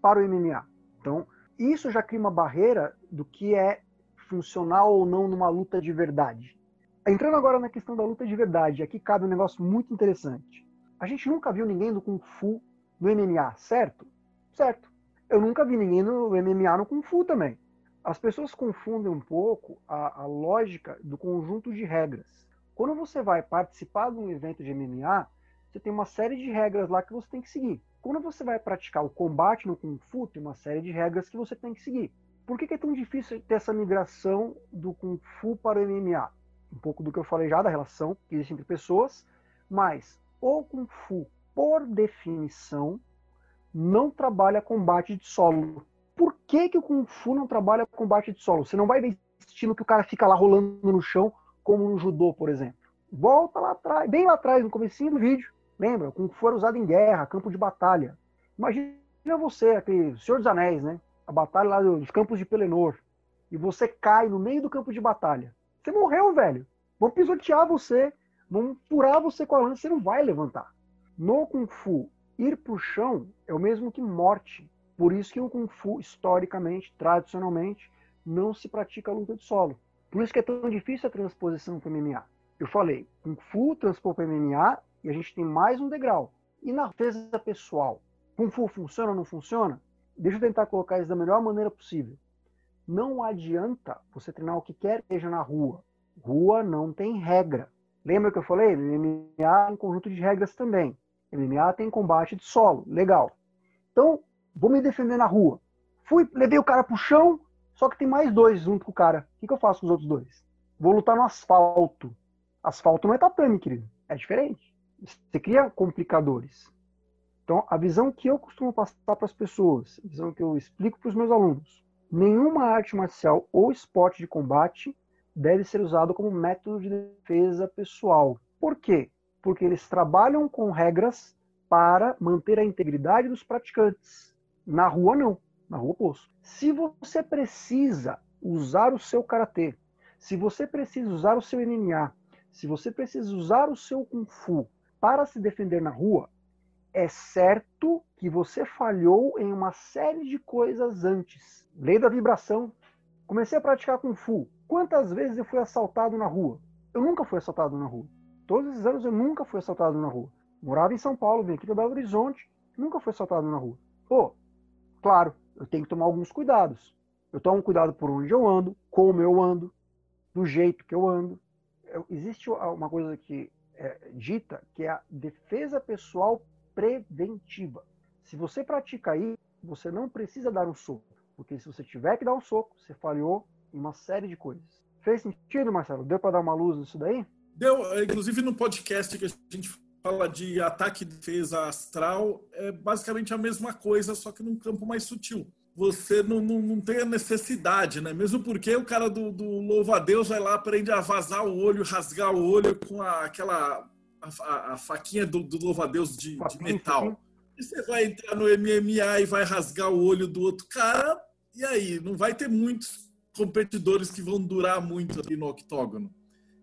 para o MMA. Então, isso já cria uma barreira do que é funcional ou não numa luta de verdade. Entrando agora na questão da luta de verdade, aqui cabe um negócio muito interessante. A gente nunca viu ninguém do Kung Fu no MMA, certo? Certo. Eu nunca vi ninguém no MMA no Kung Fu também. As pessoas confundem um pouco a, a lógica do conjunto de regras. Quando você vai participar de um evento de MMA, você tem uma série de regras lá que você tem que seguir. Quando você vai praticar o combate no Kung Fu, tem uma série de regras que você tem que seguir. Por que, que é tão difícil ter essa migração do Kung Fu para o MMA? um pouco do que eu falei já da relação que existe entre pessoas, mas o Kung Fu, por definição, não trabalha combate de solo. Por que, que o Kung Fu não trabalha combate de solo? Você não vai ver estilo que o cara fica lá rolando no chão, como no judô, por exemplo. Volta lá atrás, bem lá atrás, no comecinho do vídeo. Lembra? O Fu era usado em guerra, campo de batalha. Imagina você, aquele Senhor dos Anéis, né? A batalha lá dos campos de Pelennor. e você cai no meio do campo de batalha, você morreu, velho. Vão pisotear você, vão furar você com a lança, você não vai levantar. No Kung Fu, ir pro chão é o mesmo que morte. Por isso que no Kung Fu, historicamente, tradicionalmente, não se pratica a luta de solo. Por isso que é tão difícil a transposição para MMA. Eu falei, Kung Fu transpor para MMA e a gente tem mais um degrau. E na defesa pessoal, Kung Fu funciona ou não funciona? Deixa eu tentar colocar isso da melhor maneira possível. Não adianta você treinar o que quer que seja na rua. Rua não tem regra. Lembra que eu falei? MMA tem um conjunto de regras também. MMA tem combate de solo. Legal. Então, vou me defender na rua. Fui, levei o cara pro chão, só que tem mais dois junto com o cara. O que, que eu faço com os outros dois? Vou lutar no asfalto. Asfalto não é tatame, querido. É diferente. Você cria complicadores. Então, a visão que eu costumo passar para as pessoas, a visão que eu explico para os meus alunos, nenhuma arte marcial ou esporte de combate deve ser usado como método de defesa pessoal. Por quê? Porque eles trabalham com regras para manter a integridade dos praticantes. Na rua, não. Na rua, oposto. Se você precisa usar o seu karatê, se você precisa usar o seu MMA, se você precisa usar o seu kung fu para se defender na rua, é certo que você falhou em uma série de coisas antes. Lei da vibração. Comecei a praticar Kung Fu. Quantas vezes eu fui assaltado na rua? Eu nunca fui assaltado na rua. Todos esses anos eu nunca fui assaltado na rua. Morava em São Paulo, vim aqui para Belo Horizonte, nunca fui assaltado na rua. Pô, claro, eu tenho que tomar alguns cuidados. Eu tomo cuidado por onde eu ando, como eu ando, do jeito que eu ando. Eu, existe uma coisa que é dita que é a defesa pessoal preventiva. Se você pratica isso, você não precisa dar um soco, porque se você tiver que dar um soco, você falhou em uma série de coisas. Fez sentido, Marcelo? Deu para dar uma luz nisso daí? Deu, inclusive no podcast que a gente fala de ataque e defesa astral, é basicamente a mesma coisa, só que num campo mais sutil. Você não, não, não tem a necessidade, né? Mesmo porque o cara do, do louva-a-Deus vai lá, aprende a vazar o olho, rasgar o olho com a, aquela a, a faquinha do, do louva-a-Deus de, de, metal. E você vai entrar no MMA e vai rasgar o olho do outro cara, e aí? Não vai ter muitos competidores que vão durar muito ali no octógono.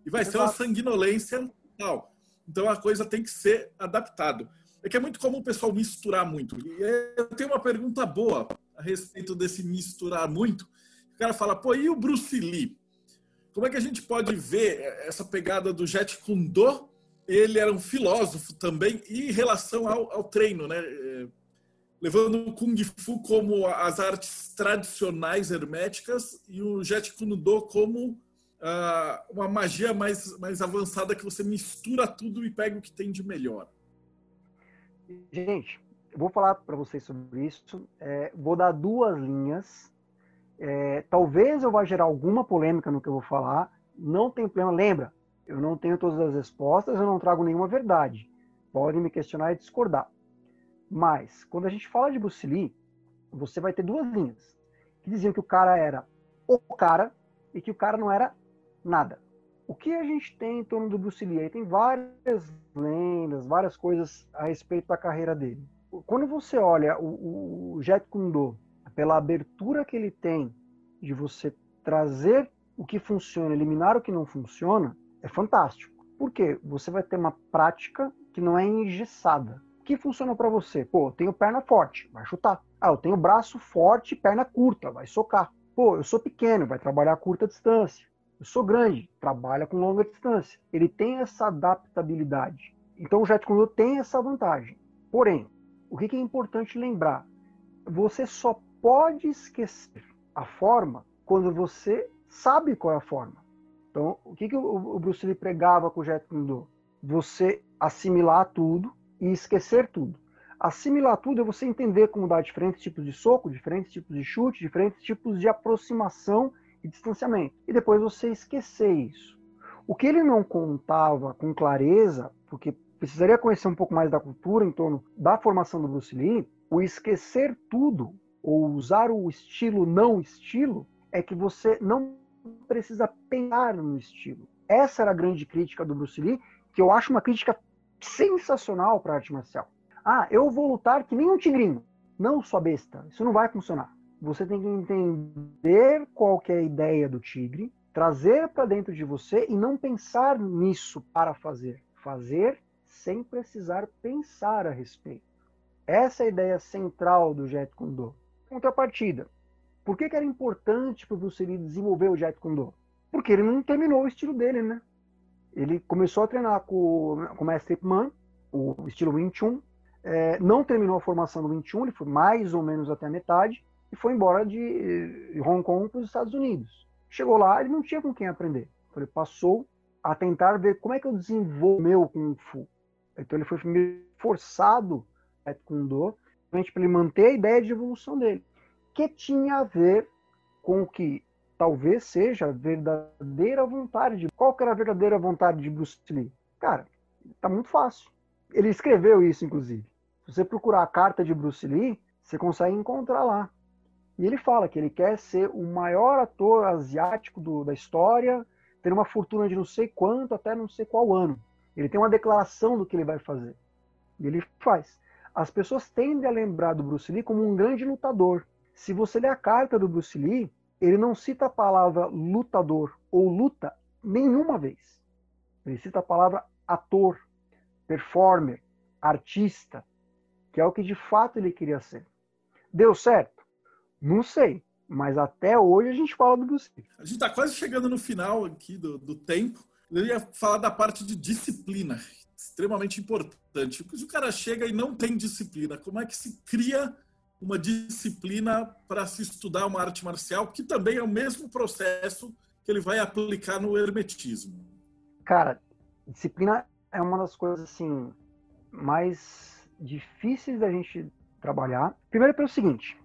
E vai Exato. ser uma sanguinolência tal. Então a coisa tem que ser adaptada. É que é muito comum o pessoal misturar muito. E eu tenho uma pergunta boa a respeito desse misturar muito. O cara fala, pô, e o Bruce Lee? Como é que a gente pode ver essa pegada do Jet Kundo ele era um filósofo também em relação ao, ao treino, né? É, levando o Kung Fu como as artes tradicionais herméticas e o Jet Kune Do como uh, uma magia mais, mais avançada que você mistura tudo e pega o que tem de melhor. Gente, eu vou falar para vocês sobre isso. É, vou dar duas linhas. É, talvez eu vá gerar alguma polêmica no que eu vou falar. Não tem problema. Lembra, eu não tenho todas as respostas, eu não trago nenhuma verdade. Podem me questionar e discordar. Mas, quando a gente fala de Bruce você vai ter duas linhas. Que diziam que o cara era o cara e que o cara não era nada. O que a gente tem em torno do Bruce Lee? Aí tem várias lendas, várias coisas a respeito da carreira dele. Quando você olha o, o Jet Kundo, pela abertura que ele tem de você trazer o que funciona, eliminar o que não funciona, é fantástico. Porque você vai ter uma prática que não é engessada. O que funciona para você? Pô, eu tenho perna forte, vai chutar. Ah, eu tenho braço forte, perna curta, vai socar. Pô, eu sou pequeno, vai trabalhar a curta distância. Eu sou grande, trabalha com longa distância. Ele tem essa adaptabilidade. Então o Jet Kundo tem essa vantagem. Porém, o que é importante lembrar? Você só pode esquecer a forma quando você sabe qual é a forma. Então, o que, que o Bruce Lee pregava com o Jet Kundo? Você assimilar tudo e esquecer tudo. Assimilar tudo é você entender como dar diferentes tipos de soco, diferentes tipos de chute, diferentes tipos de aproximação e distanciamento. E depois você esquecer isso. O que ele não contava com clareza, porque precisaria conhecer um pouco mais da cultura em torno da formação do Bruce Lee, o esquecer tudo, ou usar o estilo não estilo, é que você não precisa pensar no estilo. Essa era a grande crítica do Bruce Lee, que eu acho uma crítica sensacional para a arte marcial. Ah, eu vou lutar que nem um tigrinho. Não, sua besta, isso não vai funcionar. Você tem que entender qual é a ideia do tigre, trazer para dentro de você e não pensar nisso para fazer. Fazer sem precisar pensar a respeito. Essa é a ideia central do Jet Kune Contrapartida. Por que, que era importante para o Bruce Lee desenvolver o Jet Kune Porque ele não terminou o estilo dele, né? Ele começou a treinar com, com o mestre Ip Man, o estilo Wing Chun, é, não terminou a formação do Wing Chun, ele foi mais ou menos até a metade, e foi embora de Hong Kong para os Estados Unidos. Chegou lá, ele não tinha com quem aprender. Então ele passou a tentar ver como é que eu desenvolvo meu Kung Fu. Então ele foi forçado a Taekwondo para ele manter a ideia de evolução dele, que tinha a ver com o que talvez seja a verdadeira vontade de. Qual que era a verdadeira vontade de Bruce Lee? Cara, tá muito fácil. Ele escreveu isso, inclusive. Se você procurar a carta de Bruce Lee, você consegue encontrar lá. E ele fala que ele quer ser o maior ator asiático do, da história, ter uma fortuna de não sei quanto até não sei qual ano. Ele tem uma declaração do que ele vai fazer. E ele faz. As pessoas tendem a lembrar do Bruce Lee como um grande lutador. Se você ler a carta do Bruce Lee, ele não cita a palavra lutador ou luta nenhuma vez. Ele cita a palavra ator, performer, artista, que é o que de fato ele queria ser. Deu certo? Não sei, mas até hoje a gente fala do Bruce. A gente está quase chegando no final aqui do, do tempo. Eu ia falar da parte de disciplina, extremamente importante. Porque se o cara chega e não tem disciplina, como é que se cria uma disciplina para se estudar uma arte marcial, que também é o mesmo processo que ele vai aplicar no hermetismo? Cara, disciplina é uma das coisas assim mais difíceis da gente trabalhar. Primeiro pelo seguinte,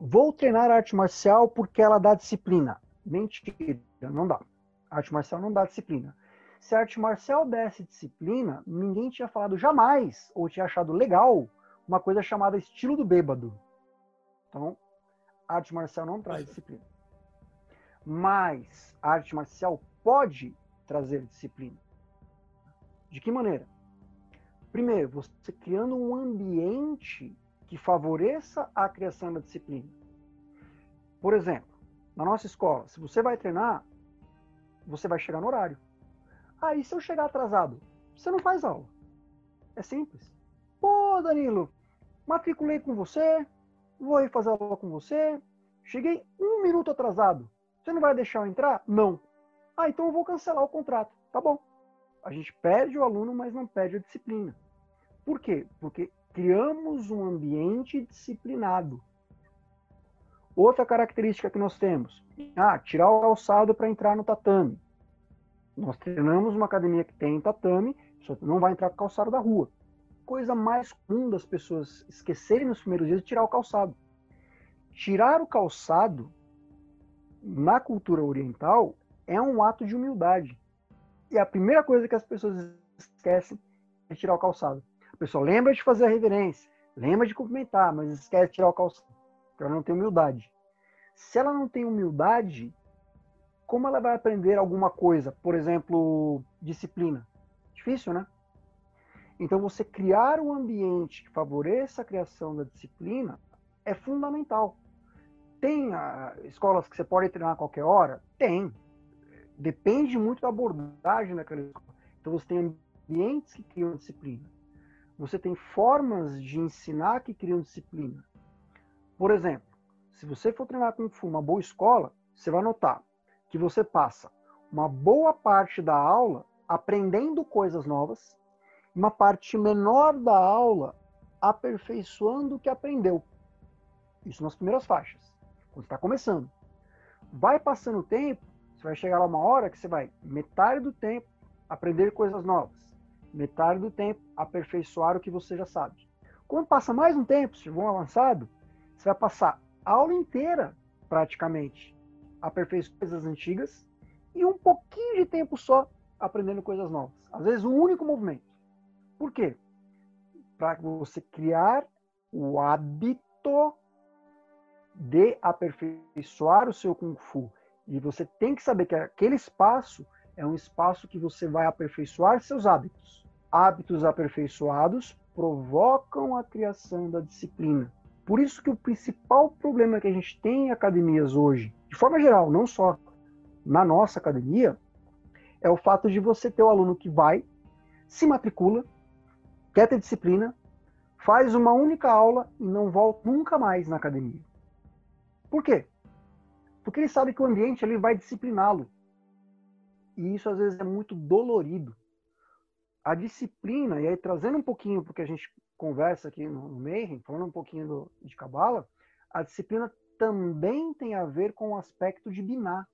vou treinar arte marcial porque ela dá disciplina. Mentira, não dá. arte marcial não dá disciplina. Se a arte marcial desse disciplina, ninguém tinha falado jamais ou tinha achado legal uma coisa chamada estilo do bêbado. Então, arte marcial não traz disciplina. Mas a arte marcial pode trazer disciplina. De que maneira? Primeiro, você criando um ambiente que favoreça a criação da disciplina. Por exemplo, na nossa escola, se você vai treinar, você vai chegar no horário. Aí, se eu chegar atrasado, você não faz aula. É simples. Pô, Danilo, matriculei com você, vou ir fazer aula com você, cheguei um minuto atrasado. Você não vai deixar eu entrar? Não. Ah, então eu vou cancelar o contrato. Tá bom. A gente pede o aluno, mas não pede a disciplina. Por quê? Porque criamos um ambiente disciplinado. Outra característica que nós temos, ah, tirar o calçado para entrar no tatame. Nós treinamos uma academia que tem tatame, só não vai entrar com calçado da rua coisa mais comum das pessoas esquecerem nos primeiros dias de tirar o calçado. Tirar o calçado na cultura oriental é um ato de humildade. E a primeira coisa que as pessoas esquecem é tirar o calçado. A pessoa lembra de fazer a reverência, lembra de cumprimentar, mas esquece de tirar o calçado. Porque ela não tem humildade. Se ela não tem humildade, como ela vai aprender alguma coisa? Por exemplo, disciplina. Difícil, né? Então, você criar um ambiente que favoreça a criação da disciplina é fundamental. Tem ah, escolas que você pode treinar a qualquer hora? Tem. Depende muito da abordagem daquela escola. Então, você tem ambientes que criam disciplina. Você tem formas de ensinar que criam disciplina. Por exemplo, se você for treinar com uma boa escola, você vai notar que você passa uma boa parte da aula aprendendo coisas novas uma parte menor da aula aperfeiçoando o que aprendeu. Isso nas primeiras faixas, quando está começando. Vai passando o tempo, você vai chegar lá uma hora que você vai metade do tempo aprender coisas novas, metade do tempo aperfeiçoar o que você já sabe. Quando passa mais um tempo, se for avançado, você vai passar a aula inteira, praticamente, aperfeiçoando coisas antigas e um pouquinho de tempo só aprendendo coisas novas. Às vezes, um único movimento. Por quê? Para você criar o hábito de aperfeiçoar o seu Kung Fu. E você tem que saber que aquele espaço é um espaço que você vai aperfeiçoar seus hábitos. Hábitos aperfeiçoados provocam a criação da disciplina. Por isso que o principal problema que a gente tem em academias hoje, de forma geral, não só na nossa academia, é o fato de você ter o aluno que vai, se matricula, quer ter disciplina, faz uma única aula e não volta nunca mais na academia. Por quê? Porque ele sabe que o ambiente ele vai discipliná-lo. E isso às vezes é muito dolorido. A disciplina, e aí trazendo um pouquinho porque a gente conversa aqui no, no falando um pouquinho do, de Cabala, a disciplina também tem a ver com o aspecto de binar,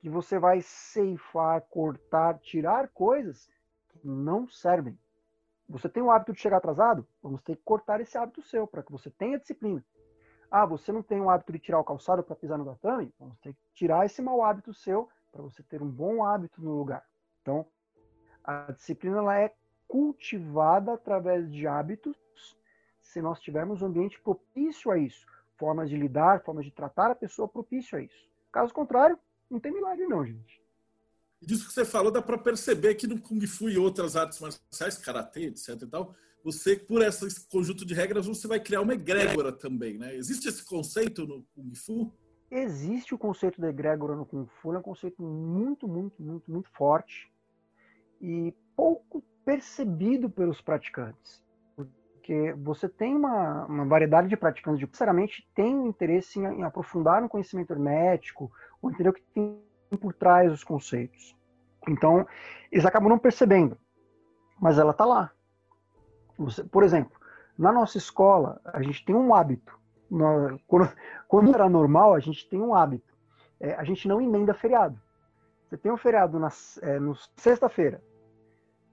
que você vai ceifar, cortar, tirar coisas que não servem. Você tem o hábito de chegar atrasado? Vamos ter que cortar esse hábito seu para que você tenha disciplina. Ah, você não tem o hábito de tirar o calçado para pisar no tatame? Vamos ter que tirar esse mau hábito seu para você ter um bom hábito no lugar. Então, a disciplina ela é cultivada através de hábitos, se nós tivermos um ambiente propício a isso, formas de lidar, formas de tratar a pessoa propício a isso. Caso contrário, não tem milagre não, gente. Disso que você falou, dá para perceber que no Kung Fu e outras artes marciais, karatê, etc e tal, você, por esse conjunto de regras, você vai criar uma egrégora também, né? Existe esse conceito no Kung Fu? Existe o conceito da egrégora no Kung Fu, é um conceito muito, muito, muito, muito forte e pouco percebido pelos praticantes. Porque você tem uma, uma variedade de praticantes que, sinceramente, tem interesse em, em, aprofundar no conhecimento hermético, ou entender o que tem por trás dos conceitos. Então, eles acabam não percebendo, mas ela está lá. Você, por exemplo, na nossa escola, a gente tem um hábito. quando, quando era normal, a gente tem um hábito. É, a gente não emenda feriado. Você tem um feriado na é, sexta-feira,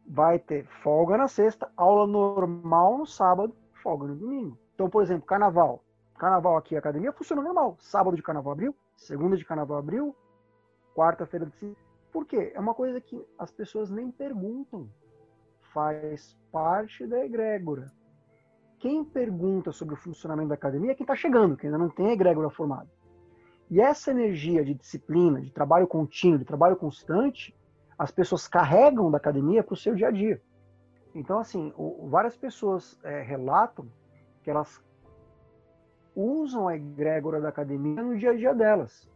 vai ter folga na sexta, aula normal no sábado, folga no domingo. Então, por exemplo, carnaval. Carnaval aqui, academia funciona normal. Sábado de carnaval abriu, segunda de carnaval abriu, quarta-feira de Por quê? É uma coisa que as pessoas nem perguntam. Faz parte da egrégora. Quem pergunta sobre o funcionamento da academia é quem está chegando, que ainda não tem egrégora formada. E essa energia de disciplina, de trabalho contínuo, de trabalho constante, as pessoas carregam da academia para o seu dia a dia. Então, assim, o, várias pessoas é, relatam que elas usam a egrégora da academia no dia a dia delas.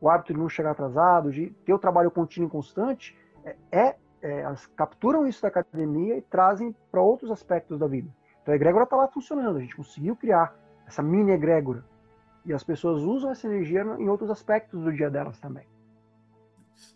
O hábito de não chegar atrasado, de ter o trabalho contínuo e constante, é, é, é elas capturam isso da academia e trazem para outros aspectos da vida. Então a egrégora está lá funcionando, a gente conseguiu criar essa mini egrégora. E as pessoas usam essa energia em outros aspectos do dia delas também.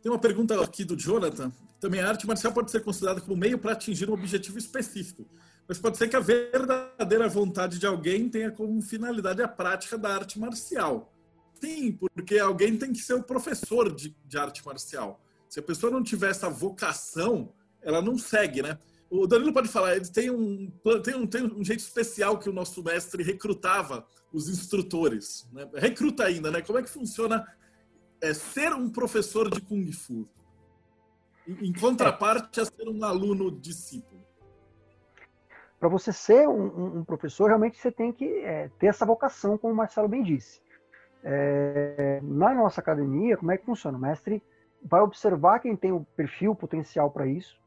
Tem uma pergunta aqui do Jonathan. Também a arte marcial pode ser considerada como meio para atingir um objetivo específico, mas pode ser que a verdadeira vontade de alguém tenha como finalidade a prática da arte marcial. Sim, porque alguém tem que ser o professor de, de arte marcial. Se a pessoa não tiver essa vocação, ela não segue, né? O Danilo pode falar, ele tem um, tem um, tem um jeito especial que o nosso mestre recrutava os instrutores. Né? Recruta ainda, né? Como é que funciona é ser um professor de Kung Fu, em contraparte a ser um aluno discípulo? Para você ser um, um, professor, realmente você tem que é, ter essa vocação, como o Marcelo bem disse. É, na nossa academia, como é que funciona? O mestre vai observar quem tem o perfil, potencial para isso,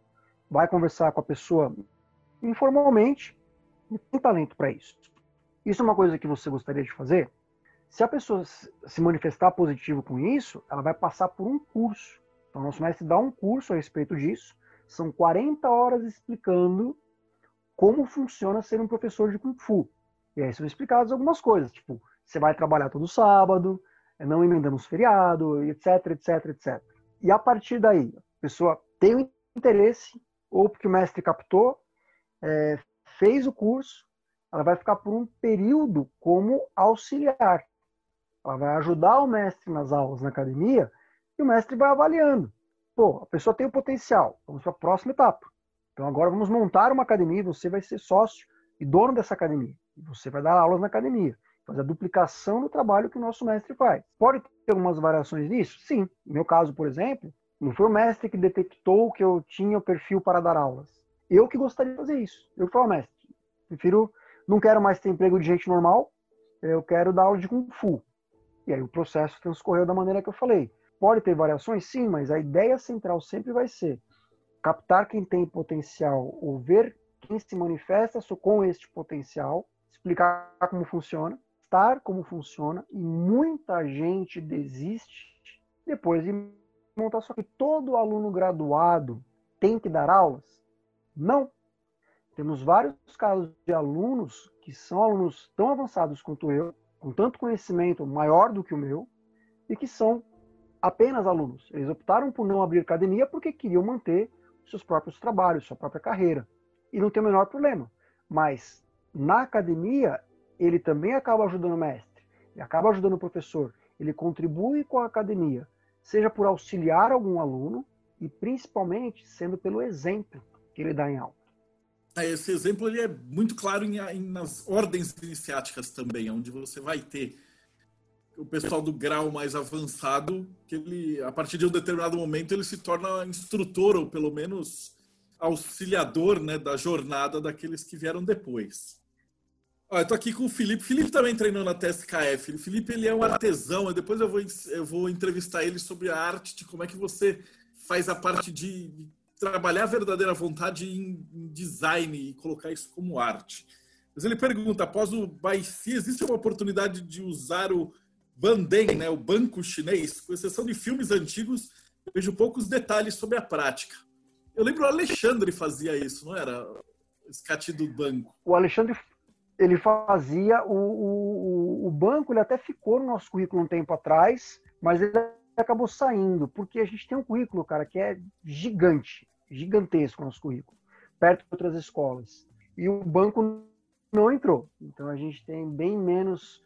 vai conversar com a pessoa informalmente e tem talento para isso. Isso é uma coisa que você gostaria de fazer? Se a pessoa se manifestar positivo com isso, ela vai passar por um curso. Então, nosso mestre dá um curso a respeito disso. São 40 horas explicando como funciona ser um professor de Kung Fu. E aí são explicadas algumas coisas, tipo, você vai trabalhar todo sábado, é, não emendamos feriado, etc, etc, etc. E a partir daí, a pessoa tem o interesse, ou porque o mestre captou, é, fez o curso, ela vai ficar por um período como auxiliar. Ela vai ajudar o mestre nas aulas na academia e o mestre vai avaliando. Pô, a pessoa tem o potencial. Vamos para a próxima etapa. Então agora vamos montar uma academia, você vai ser sócio e dono dessa academia. Você vai dar aulas na academia, fazer a duplicação do trabalho que o nosso mestre faz. Pode ter algumas variações nisso? Sim. No meu caso, por exemplo, não foi o mestre que detectou que eu tinha o perfil para dar aulas. Eu que gostaria de fazer isso. Eu falo, mestre, prefiro, não quero mais ter emprego de gente normal, eu quero dar aula de Kung Fu. E aí o processo transcorreu da maneira que eu falei. Pode ter variações? Sim, mas a ideia central sempre vai ser captar quem tem potencial ou ver quem se manifesta com este potencial, explicar como funciona, estar como funciona, e muita gente desiste depois de montar. Só que todo aluno graduado tem que dar aulas? Não. Temos vários casos de alunos que são alunos tão avançados quanto eu, com tanto conhecimento maior do que o meu, e que são apenas alunos. Eles optaram por não abrir academia porque queriam manter seus próprios trabalhos, sua própria carreira. E não tem o menor problema. Mas na academia, ele também acaba ajudando o mestre, ele acaba ajudando o professor, ele contribui com a academia, seja por auxiliar algum aluno e principalmente sendo pelo exemplo que ele dá em aula. É, esse exemplo ele é muito claro em, em, nas ordens iniciáticas também, onde você vai ter o pessoal do grau mais avançado, que ele, a partir de um determinado momento, ele se torna instrutor, ou pelo menos auxiliador né, da jornada daqueles que vieram depois. Ó, eu tô aqui com o Felipe. Felipe também treinou na TSKF. O Felipe ele é um artesão. Depois eu vou, eu vou entrevistar ele sobre a arte, de como é que você faz a parte de trabalhar a verdadeira vontade em, design e colocar isso como arte. Mas ele pergunta, após o Baici, existe uma oportunidade de usar o Banden, né, o banco chinês, com exceção de filmes antigos, vejo poucos detalhes sobre a prática. Eu lembro o Alexandre fazia isso, não era? Escate do banco. O Alexandre ele fazia o, o, o, banco, ele até ficou no nosso currículo um tempo atrás, mas ele acabou saindo, porque a gente tem um currículo, cara, que é gigante, gigantesco o nosso currículo, perto de outras escolas. E o banco não entrou. Então a gente tem bem menos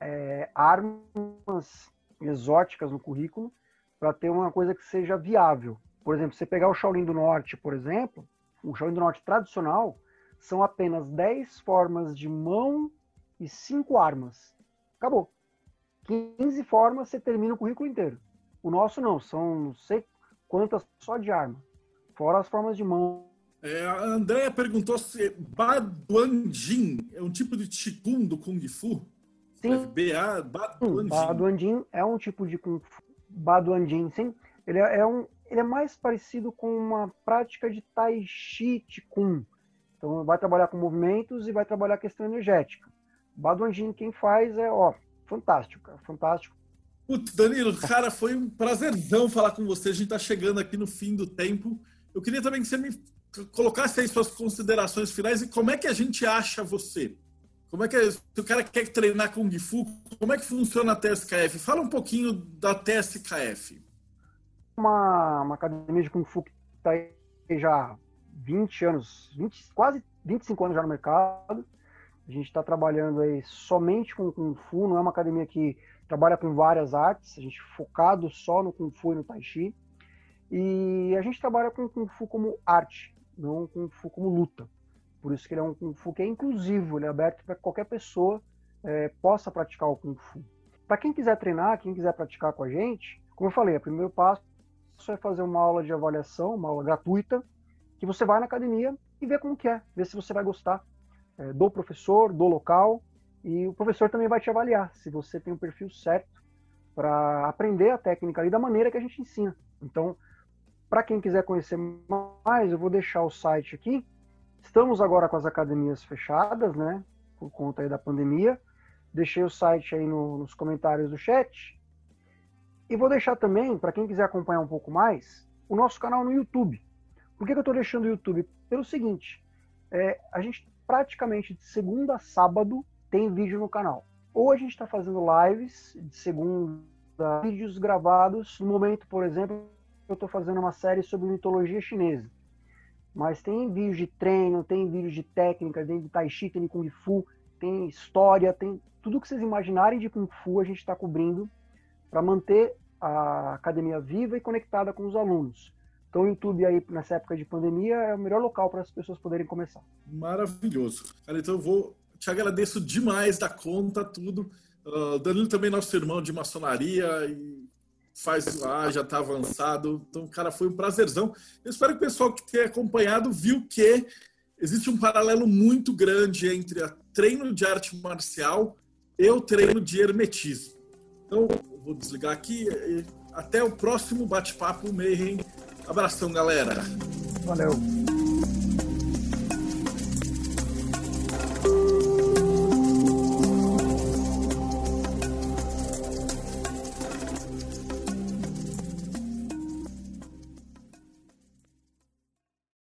é, armas exóticas no currículo para ter uma coisa que seja viável. Por exemplo, você pegar o Shaolin do Norte, por exemplo, o Shaolin do Norte tradicional são apenas 10 formas de mão e 5 armas. Acabou. 15 formas você termina o currículo inteiro. O nosso não, são não sei quantas só de arma. Fora as formas de mão. É, a Andrea perguntou se Baduanjin é um tipo de Qigong do Kung Fu. Sim. B-A, Baduanjin. Baduanjin é um tipo de Kung Fu. Baduanjin, sim. Ele é, é, um, ele é mais parecido com uma prática de Tai Chi Kung. Então vai trabalhar com movimentos e vai trabalhar a questão energética. Baduanjin quem faz é, ó, fantástico, cara, fantástico. Putz, Danilo, cara, foi um prazerzão falar com você. A gente está chegando aqui no fim do tempo. Eu queria também que você me colocasse aí suas considerações finais e como é que a gente acha você? Como é que é, se o cara quer treinar Kung Fu, como é que funciona a TSKF? Fala um pouquinho da TSKF. Uma, uma academia de Kung Fu que está aí já 20 anos, 20, quase 25 anos já no mercado. A gente está trabalhando aí somente com Kung Fu, não é uma academia que trabalha com várias artes, a gente focado só no Kung Fu e no Tai Chi. E a gente trabalha com Kung Fu como arte, não Kung Fu como luta. Por isso que ele é um Kung Fu que é inclusivo, ele é aberto para qualquer pessoa é, possa praticar o Kung Fu. Para quem quiser treinar, quem quiser praticar com a gente, como eu falei, o primeiro passo é fazer uma aula de avaliação, uma aula gratuita, que você vai na academia e vê como que é, vê se você vai gostar é, do professor, do local, e o professor também vai te avaliar se você tem o perfil certo para aprender a técnica ali da maneira que a gente ensina. Então, para quem quiser conhecer mais, eu vou deixar o site aqui. Estamos agora com as academias fechadas, né, por conta aí da pandemia. Deixei o site aí no, nos comentários do chat. E vou deixar também, para quem quiser acompanhar um pouco mais, o nosso canal no YouTube. Por que, que eu estou deixando o YouTube? Pelo seguinte, é, a gente praticamente de segunda a sábado tem vídeo no canal. Ou a gente está fazendo lives de segunda, vídeos gravados. No momento, por exemplo, eu estou fazendo uma série sobre mitologia chinesa. Mas tem vídeos de treino, tem vídeos de técnica, tem de tai chi, tem de kung fu, tem história, tem tudo que vocês imaginarem de kung fu a gente está cobrindo para manter a academia viva e conectada com os alunos. Então o YouTube aí nessa época de pandemia é o melhor local para as pessoas poderem começar. Maravilhoso. Cara, então eu vou te agradeço demais da conta tudo. Uh, Danilo também nosso irmão de maçonaria e faz lá, já está avançado. Então, cara, foi um prazerzão. Eu espero que o pessoal que tenha acompanhado viu que existe um paralelo muito grande entre treino de arte marcial e o treino de hermetismo. Então, vou desligar aqui. Até o próximo bate-papo Mayhem Abração, galera. Valeu.